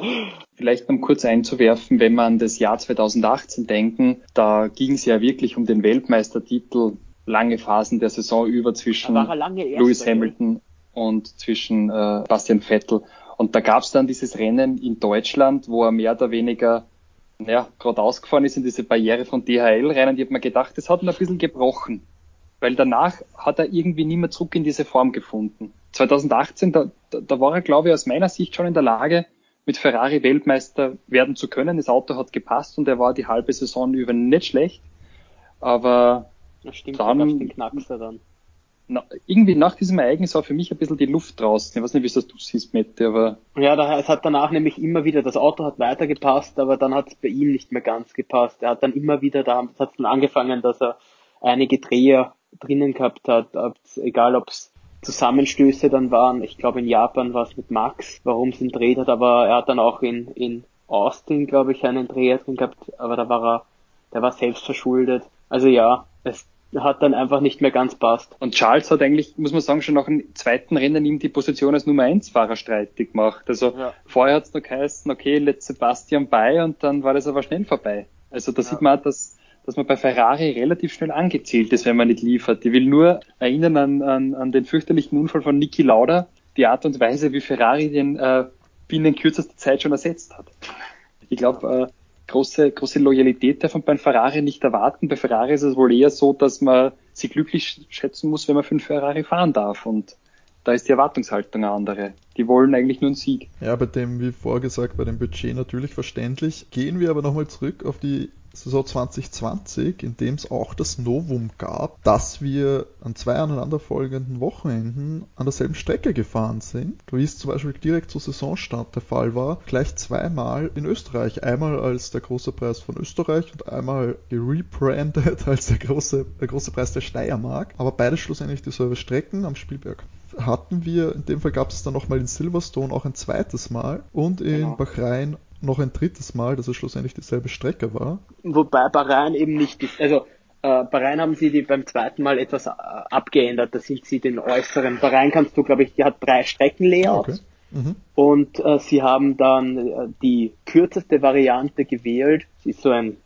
Vielleicht um kurz einzuwerfen, wenn man an das Jahr 2018 denken, da ging es ja wirklich um den Weltmeistertitel lange Phasen der Saison über zwischen Lewis Hamilton und zwischen äh, Bastian Vettel. Und da gab es dann dieses Rennen in Deutschland, wo er mehr oder weniger ja, gerade ausgefahren ist in diese Barriere von DHL-Rennen. Ich habe mir gedacht, das hat ihn ein bisschen gebrochen. Weil danach hat er irgendwie nie mehr zurück in diese Form gefunden. 2018, da, da war er, glaube ich, aus meiner Sicht schon in der Lage, mit Ferrari Weltmeister werden zu können. Das Auto hat gepasst und er war die halbe Saison über nicht schlecht. Aber das stimmt, dann, den Knackser dann. Na, irgendwie nach diesem Ereignis war für mich ein bisschen die Luft draußen. Ich weiß nicht, wie es das du siehst, Mette, aber. Ja, da, es hat danach nämlich immer wieder, das Auto hat weiter gepasst, aber dann hat es bei ihm nicht mehr ganz gepasst. Er hat dann immer wieder, da hat es dann angefangen, dass er einige Dreher drinnen gehabt hat, egal ob es Zusammenstöße dann waren. Ich glaube in Japan war es mit Max, warum es ihn dreht hat, aber er hat dann auch in, in Austin, glaube ich, einen Dreher drin gehabt, aber da war er, der war selbst verschuldet. Also ja, es hat dann einfach nicht mehr ganz passt. Und Charles hat eigentlich, muss man sagen, schon nach dem zweiten Rennen ihm die Position als Nummer 1 Fahrer streitig gemacht. Also ja. vorher hat es noch geheißen, okay, let Sebastian bei und dann war das aber schnell vorbei. Also da ja. sieht man auch, dass, dass man bei Ferrari relativ schnell angezählt ist, wenn man nicht liefert. Ich will nur erinnern an, an, an den fürchterlichen Unfall von Niki Lauda, die Art und Weise, wie Ferrari den äh, binnen kürzester Zeit schon ersetzt hat. Ich glaube, äh, große, große Loyalität darf man beim Ferrari nicht erwarten. Bei Ferrari ist es wohl eher so, dass man sich glücklich schätzen muss, wenn man für einen Ferrari fahren darf. Und da ist die Erwartungshaltung eine andere. Die wollen eigentlich nur einen Sieg. Ja, bei dem, wie vorgesagt, bei dem Budget natürlich verständlich. Gehen wir aber nochmal zurück auf die Saison 2020, in dem es auch das Novum gab, dass wir an zwei aneinanderfolgenden Wochenenden an derselben Strecke gefahren sind, wie es zum Beispiel direkt zu Saisonstart der Fall war, gleich zweimal in Österreich. Einmal als der große Preis von Österreich und einmal gerebrandet als der große, der große Preis der Steiermark. Aber beide schlussendlich dieselbe Strecken am Spielberg hatten wir, in dem Fall gab es dann nochmal in Silverstone auch ein zweites Mal und in genau. Bahrain noch ein drittes Mal, dass es schlussendlich dieselbe Strecke war. Wobei Bahrain eben nicht, also äh, Bahrain haben sie die beim zweiten Mal etwas äh, abgeändert, da sind sie den äußeren, Bahrain kannst du, glaube ich, die hat drei Streckenlayouts. Okay. Mhm. Und äh, sie haben dann äh, die kürzeste Variante gewählt. Sie ist so ein,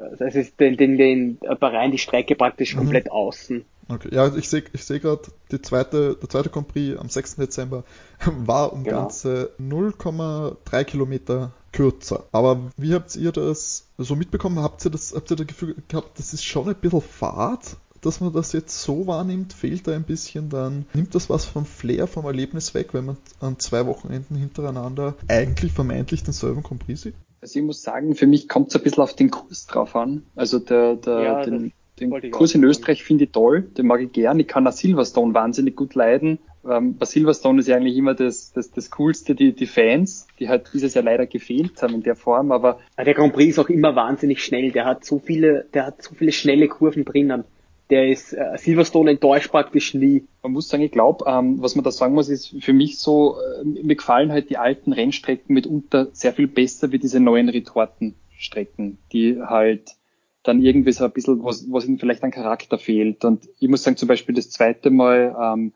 also es ist den, den, den Bahrain die Strecke praktisch mhm. komplett außen. Okay, ja, ich sehe ich seh gerade, zweite, der zweite Grand Prix am 6. Dezember war um genau. ganze 0,3 Kilometer kürzer. Aber wie habt ihr das so mitbekommen? Habt ihr das, habt ihr das Gefühl gehabt, das ist schon ein bisschen Fahrt? dass man das jetzt so wahrnimmt, fehlt da ein bisschen, dann nimmt das was vom Flair, vom Erlebnis weg, wenn man an zwei Wochenenden hintereinander eigentlich vermeintlich denselben Prix sieht? Also ich muss sagen, für mich kommt es ein bisschen auf den Kurs drauf an. Also der, der, ja, den, den Kurs in Österreich finde ich toll, den mag ich gern. Ich kann auch Silverstone wahnsinnig gut leiden ähm, bei Silverstone ist ja eigentlich immer das, das, das Coolste, die, die Fans, die halt dieses Jahr leider gefehlt haben in der Form, aber. Der Grand Prix ist auch immer wahnsinnig schnell, der hat so viele, der hat so viele schnelle Kurven drinnen. Der ist, äh, Silverstone enttäuscht praktisch nie. Man muss sagen, ich glaube, ähm, was man da sagen muss, ist für mich so, äh, mir gefallen halt die alten Rennstrecken mitunter sehr viel besser wie diese neuen Retortenstrecken, die halt dann irgendwie so ein bisschen, was, was ihnen vielleicht an Charakter fehlt. Und ich muss sagen, zum Beispiel das zweite Mal, ähm,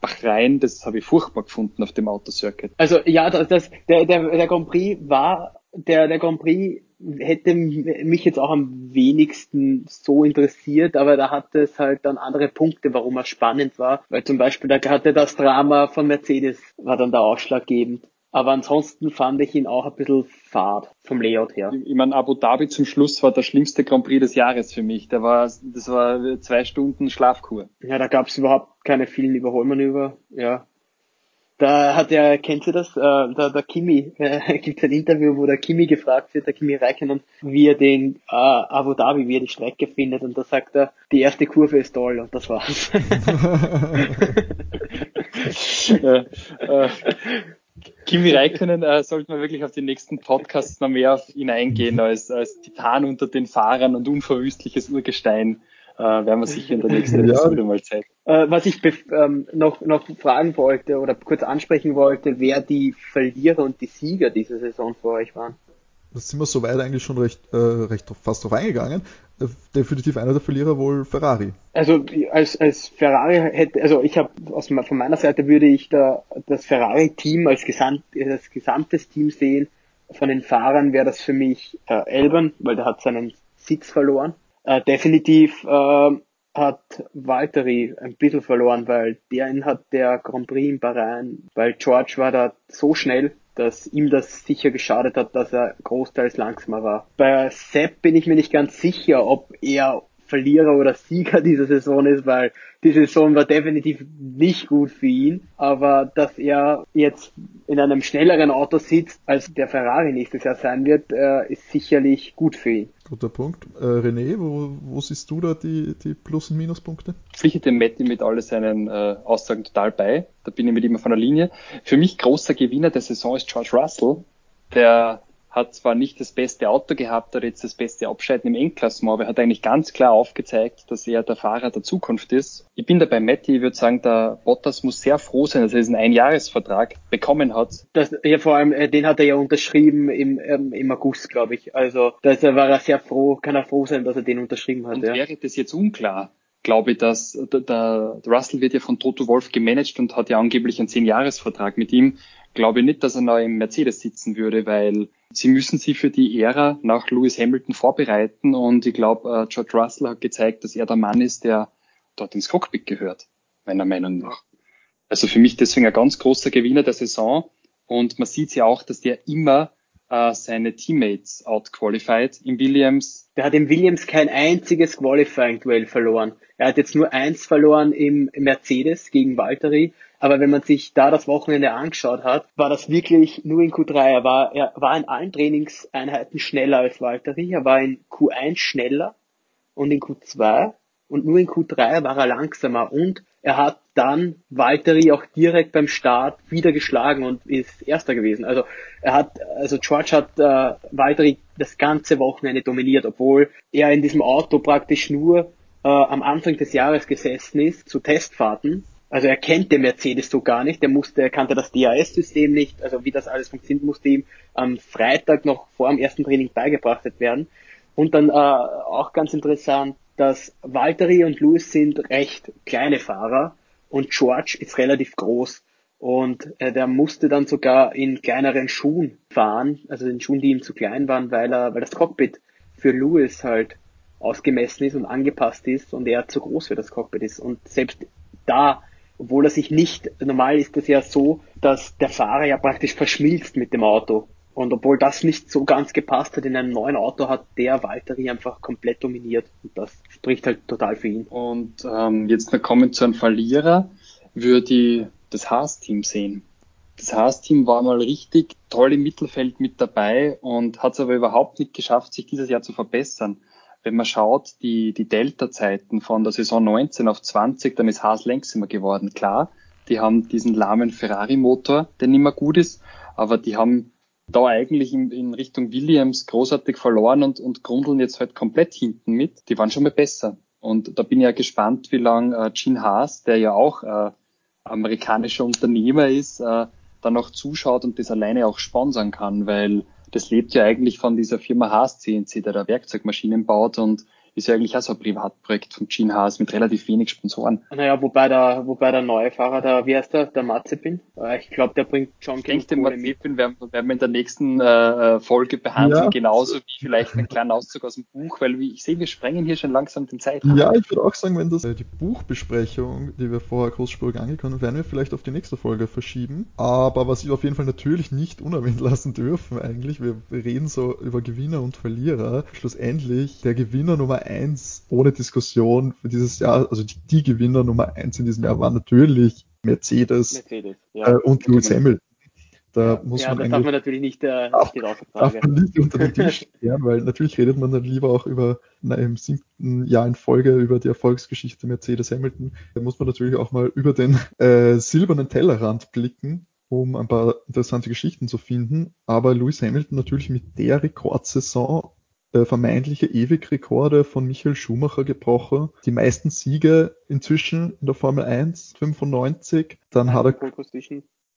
Bahrain, das habe ich furchtbar gefunden auf dem Autocircuit. Also ja, das, das, der, der, der Grand Prix war, der, der Grand Prix hätte mich jetzt auch am wenigsten so interessiert, aber da hatte es halt dann andere Punkte, warum er spannend war. Weil zum Beispiel da hatte das Drama von Mercedes, war dann da ausschlaggebend. Aber ansonsten fand ich ihn auch ein bisschen fad vom Layout her. Ich meine, Abu Dhabi zum Schluss war der schlimmste Grand Prix des Jahres für mich. Der war, das war zwei Stunden Schlafkur. Ja, da gab es überhaupt keine vielen Überholmanöver. Ja. Da hat er, kennt ihr das? Äh, der, der Kimi, äh, gibt ein Interview, wo der Kimi gefragt wird, der Kimi Räikkönen, wie er den äh, Abu Dhabi, wie er die Strecke findet. Und da sagt er, die erste Kurve ist toll und das war's. äh, äh, Kimi Räikkönen äh, sollte man wirklich auf die nächsten Podcasts noch mehr auf ihn eingehen als, als Titan unter den Fahrern und unverwüstliches Urgestein. Äh, werden wir sicher in der nächsten Episode mal zeigen. Äh, was ich ähm, noch, noch fragen wollte oder kurz ansprechen wollte, wer die Verlierer und die Sieger dieser Saison für euch waren. Das sind wir soweit eigentlich schon recht, äh, recht fast drauf eingegangen. Äh, definitiv einer der Verlierer wohl Ferrari. Also als, als Ferrari hätte, also ich habe von meiner Seite würde ich da das Ferrari-Team als, Gesamt, als gesamtes Team sehen. Von den Fahrern wäre das für mich äh, Elben, weil der hat seinen Sitz verloren. Äh, definitiv äh, hat Valtteri ein bisschen verloren, weil der hat der Grand Prix in Bahrain, weil George war da so schnell, dass ihm das sicher geschadet hat, dass er großteils langsamer war. Bei Sepp bin ich mir nicht ganz sicher, ob er Verlierer oder Sieger dieser Saison ist, weil die Saison war definitiv nicht gut für ihn. Aber dass er jetzt in einem schnelleren Auto sitzt, als der Ferrari nächstes Jahr sein wird, äh, ist sicherlich gut für ihn. Guter Punkt. Äh, René, wo, wo siehst du da die, die Plus- und Minuspunkte? Pflichte dem Matti mit all seinen äh, Aussagen total bei. Da bin ich mit ihm von der Linie. Für mich großer Gewinner der Saison ist George Russell, der hat zwar nicht das beste Auto gehabt oder jetzt das beste Abscheiden im Endklassement, aber er hat eigentlich ganz klar aufgezeigt, dass er der Fahrer der Zukunft ist. Ich bin dabei Matti, ich würde sagen, der Bottas muss sehr froh sein, dass er diesen Einjahresvertrag bekommen hat. Das, ja, vor allem, äh, den hat er ja unterschrieben im, ähm, im August, glaube ich. Also da war er sehr froh, kann er froh sein, dass er den unterschrieben hat. Und ja. wäre das jetzt unklar, glaube ich, dass der, der Russell wird ja von Toto Wolf gemanagt und hat ja angeblich einen Zehn-Jahres-Vertrag mit ihm. Glaube ich nicht, dass er noch im Mercedes sitzen würde, weil sie müssen sich für die Ära nach Lewis Hamilton vorbereiten und ich glaube, äh, George Russell hat gezeigt, dass er der Mann ist, der dort ins Cockpit gehört, meiner Meinung nach. Also für mich deswegen ein ganz großer Gewinner der Saison und man sieht ja auch, dass der immer äh, seine Teammates outqualified im Williams. Der hat im Williams kein einziges Qualifying-Duell verloren. Er hat jetzt nur eins verloren im Mercedes gegen Valtteri. Aber wenn man sich da das Wochenende angeschaut hat, war das wirklich nur in Q3. Er war, er war in allen Trainingseinheiten schneller als Valtteri. Er war in Q1 schneller und in Q2 und nur in Q3 war er langsamer und er hat dann Valtteri auch direkt beim Start wieder geschlagen und ist Erster gewesen. Also er hat, also George hat äh, Valtteri das ganze Wochenende dominiert, obwohl er in diesem Auto praktisch nur äh, am Anfang des Jahres gesessen ist zu Testfahrten. Also er kennt den Mercedes so gar nicht, er musste, er kannte das DAS-System nicht, also wie das alles funktioniert, musste ihm am Freitag noch vor dem ersten Training beigebracht werden. Und dann äh, auch ganz interessant, dass Valtteri und Lewis sind recht kleine Fahrer und George ist relativ groß. Und äh, der musste dann sogar in kleineren Schuhen fahren, also in Schuhen, die ihm zu klein waren, weil er, weil das Cockpit für Lewis halt ausgemessen ist und angepasst ist und er zu groß für das Cockpit ist. Und selbst da, obwohl er sich nicht, normal ist es ja so, dass der Fahrer ja praktisch verschmilzt mit dem Auto. Und obwohl das nicht so ganz gepasst hat in einem neuen Auto, hat der Valtteri einfach komplett dominiert. Und das spricht halt total für ihn. Und ähm, jetzt noch kommen zu einem Verlierer, würde ich das Haas-Team sehen. Das Haas-Team war mal richtig toll im Mittelfeld mit dabei und hat es aber überhaupt nicht geschafft, sich dieses Jahr zu verbessern wenn man schaut, die, die Delta-Zeiten von der Saison 19 auf 20, dann ist Haas längsamer geworden. Klar, die haben diesen lahmen Ferrari-Motor, der nicht mehr gut ist, aber die haben da eigentlich in, in Richtung Williams großartig verloren und, und grundeln jetzt halt komplett hinten mit. Die waren schon mal besser. Und da bin ich ja gespannt, wie lang äh, Gene Haas, der ja auch äh, amerikanischer Unternehmer ist, äh, dann noch zuschaut und das alleine auch sponsern kann, weil das lebt ja eigentlich von dieser Firma Haas CNC, der da Werkzeugmaschinen baut und ist ja eigentlich auch so ein Privatprojekt von Gene Haas mit relativ wenig Sponsoren. Naja, wobei der, wobei der neue Fahrer, der, wie heißt der, der Mazepin, äh, ich glaube, der bringt schon Ich denke, den Mazepin werden, werden wir in der nächsten äh, Folge behandeln, ja. genauso wie vielleicht einen kleinen Auszug aus dem Buch, weil ich sehe, wir sprengen hier schon langsam den Zeitraum. Ja, ich würde auch sagen, wenn das äh, die Buchbesprechung, die wir vorher großspurig angekündigt haben, werden wir vielleicht auf die nächste Folge verschieben. Aber was wir auf jeden Fall natürlich nicht unerwähnt lassen dürfen eigentlich, wir reden so über Gewinner und Verlierer. Schlussendlich der Gewinner Nummer eins ohne Diskussion für dieses Jahr, also die, die Gewinner Nummer eins in diesem Jahr waren natürlich Mercedes, Mercedes ja. äh, und Lewis Hamilton. Da muss ja, man das darf man natürlich nicht, äh, darf, darf man nicht unter den Tisch kehren, weil natürlich redet man dann lieber auch über na, im siebten Jahr in Folge über die Erfolgsgeschichte Mercedes Hamilton. Da muss man natürlich auch mal über den äh, silbernen Tellerrand blicken, um ein paar interessante Geschichten zu finden. Aber Lewis Hamilton natürlich mit der Rekordsaison vermeintliche Ewigrekorde von Michael Schumacher gebrochen. Die meisten Siege inzwischen in der Formel 1, 95. Dann hat er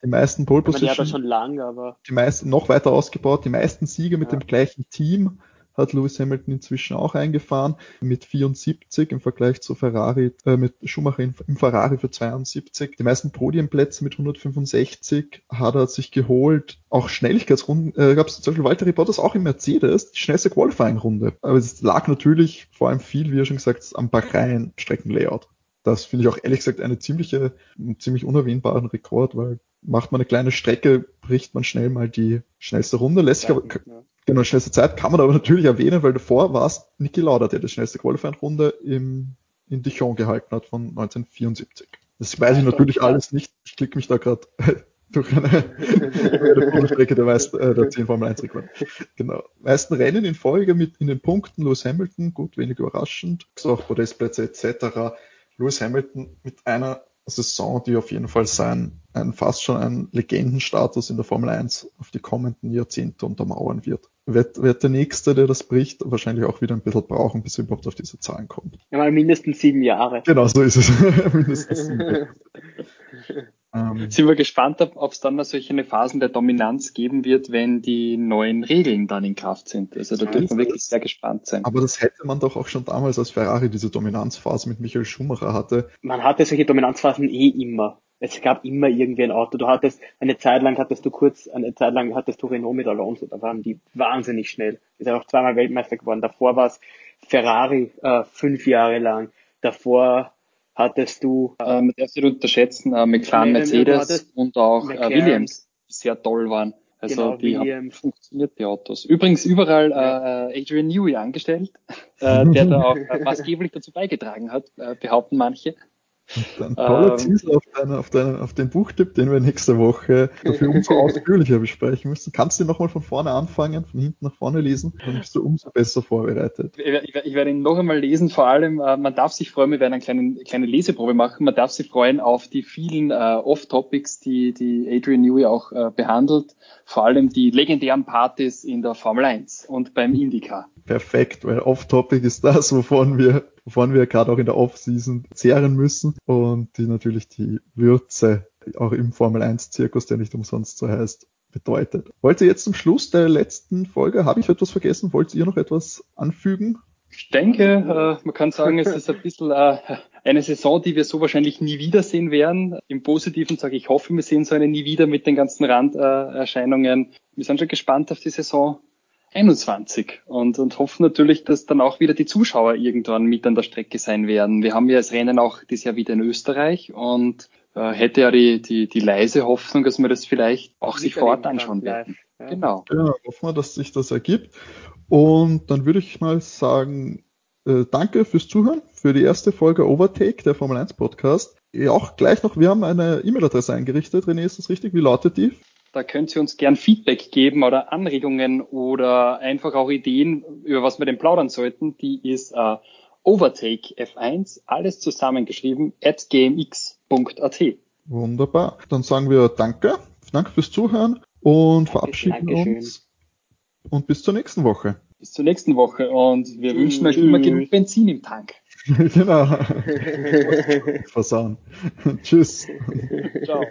die meisten Pole Ich meine, die hat er Position, schon lang, aber die meisten noch weiter ausgebaut, die meisten Siege mit Ja. dem gleichen Team hat Lewis Hamilton inzwischen auch eingefahren mit 74 im Vergleich zu Ferrari, äh, mit Schumacher im, Ferrari für 72. Die meisten Podiumplätze mit 165 hat er sich geholt. Auch Schnelligkeitsrunden äh, gab es zum Beispiel Walter Bottas auch im Mercedes, die schnellste Qualifying-Runde. Aber es lag natürlich vor allem viel, wie er schon gesagt am Bahrain-Streckenlayout. Das finde ich auch ehrlich gesagt eine ziemliche, einen ziemlich unerwähnbaren Rekord, weil macht man eine kleine Strecke, bricht man schnell mal die schnellste Runde, lässt sich aber, ja. Genau, schnellste Zeit kann man aber natürlich erwähnen, weil davor war es Niki Lauda, der die schnellste Qualifying-Runde im, in Dijon gehalten hat von 1974. Das weiß ich natürlich alles nicht. Ich klicke mich da gerade durch eine, eine Bundesstrecke der, meisten, äh, der 10 Formel 1 Rekord. Genau. Meisten Rennen in Folge mit in den Punkten Lewis Hamilton, gut, wenig überraschend, auch Podestplätze etc. Lewis Hamilton mit einer Saison, die auf jeden Fall sein, ein, fast schon einen Legendenstatus in der Formel 1 auf die kommenden Jahrzehnte untermauern wird. Wird, wird der Nächste, der das bricht, wahrscheinlich auch wieder ein bisschen brauchen, bis er überhaupt auf diese Zahlen kommt. Ja, mal mindestens sieben Jahre. Genau, so ist es. Mindestens. ähm, Sind wir gespannt, ob es dann noch solche Phasen der Dominanz geben wird, wenn die neuen Regeln dann in Kraft sind. Also da dürfen wir wirklich sehr gespannt sein. aber das hätte man doch auch schon damals, als Ferrari diese Dominanzphase mit Michael Schumacher hatte. Man hatte solche Dominanzphasen eh immer. Es gab immer irgendwie ein Auto. Du hattest, eine Zeit lang hattest du kurz, eine Zeit lang hattest du Renault mit Alonso. Da waren die wahnsinnig schnell. Ist ja auch zweimal Weltmeister geworden. Davor war es Ferrari äh, fünf Jahre lang. Davor hattest du Äh, man darf nicht unterschätzen, äh, McLaren, du Mercedes und auch äh, McLaren. Williams, die sehr toll waren. Also Genau, die haben Williams. funktioniert, die Autos. Übrigens überall Ja. äh, Adrian Newey angestellt, äh, der da auch äh, maßgeblich dazu beigetragen hat, äh, behaupten manche. Ein toller Ähm, Teaser auf, deine, auf, deine, auf den Buchtipp, den wir nächste Woche dafür umso ausführlicher besprechen müssen. Kannst du nochmal von vorne anfangen, von hinten nach vorne lesen, dann bist du umso besser vorbereitet. Ich, ich, ich werde ihn noch einmal lesen, vor allem, äh, man darf sich freuen, wir werden eine kleine, kleine Leseprobe machen, man darf sich freuen auf die vielen äh, Off-Topics, die, die Adrian Newey auch äh, behandelt, vor allem die legendären Partys in der Formel 1 und beim IndyCar. Perfekt, weil Off-Topic ist das, wovon wir, wovon wir gerade auch in der Off-Season zehren müssen und die natürlich die Würze auch im Formel 1-Zirkus, der nicht umsonst so heißt, bedeutet. Wollt ihr jetzt zum Schluss der letzten Folge, habe ich etwas vergessen? Wollt ihr noch etwas anfügen? Ich denke, äh, man kann sagen, es ist ein bisschen äh, eine Saison, die wir so wahrscheinlich nie wiedersehen werden. Im Positiven sage ich, hoffe, wir sehen so eine nie wieder mit den ganzen Randerscheinungen. Wir sind schon gespannt auf die Saison 21 und, und hoffen natürlich, dass dann auch wieder die Zuschauer irgendwann mit an der Strecke sein werden. Wir haben ja das Rennen auch dieses Jahr wieder in Österreich und äh, hätte ja die, die, die leise Hoffnung, dass wir das vielleicht auch sich vor Ort anschauen kann, werden. Ja. Genau. Ja, hoffen wir, dass sich das ergibt. Und dann würde ich mal sagen, äh, danke fürs Zuhören, für die erste Folge Overtake, der Formel 1 Podcast. Ja, auch gleich noch, wir haben eine E-Mail-Adresse eingerichtet. René, ist das richtig? Wie lautet die? Da könnt ihr uns gern Feedback geben oder Anregungen oder einfach auch Ideen, über was wir denn plaudern sollten. Die ist äh, Overtake F1, alles zusammengeschrieben, at gmx.at. Wunderbar. Dann sagen wir Danke. Danke fürs Zuhören und verabschieden Dankeschön. uns. Und bis zur nächsten Woche. Bis zur nächsten Woche und wir Tschüss. wünschen euch immer genug Benzin im Tank. genau. Versauen. Tschüss. Ciao.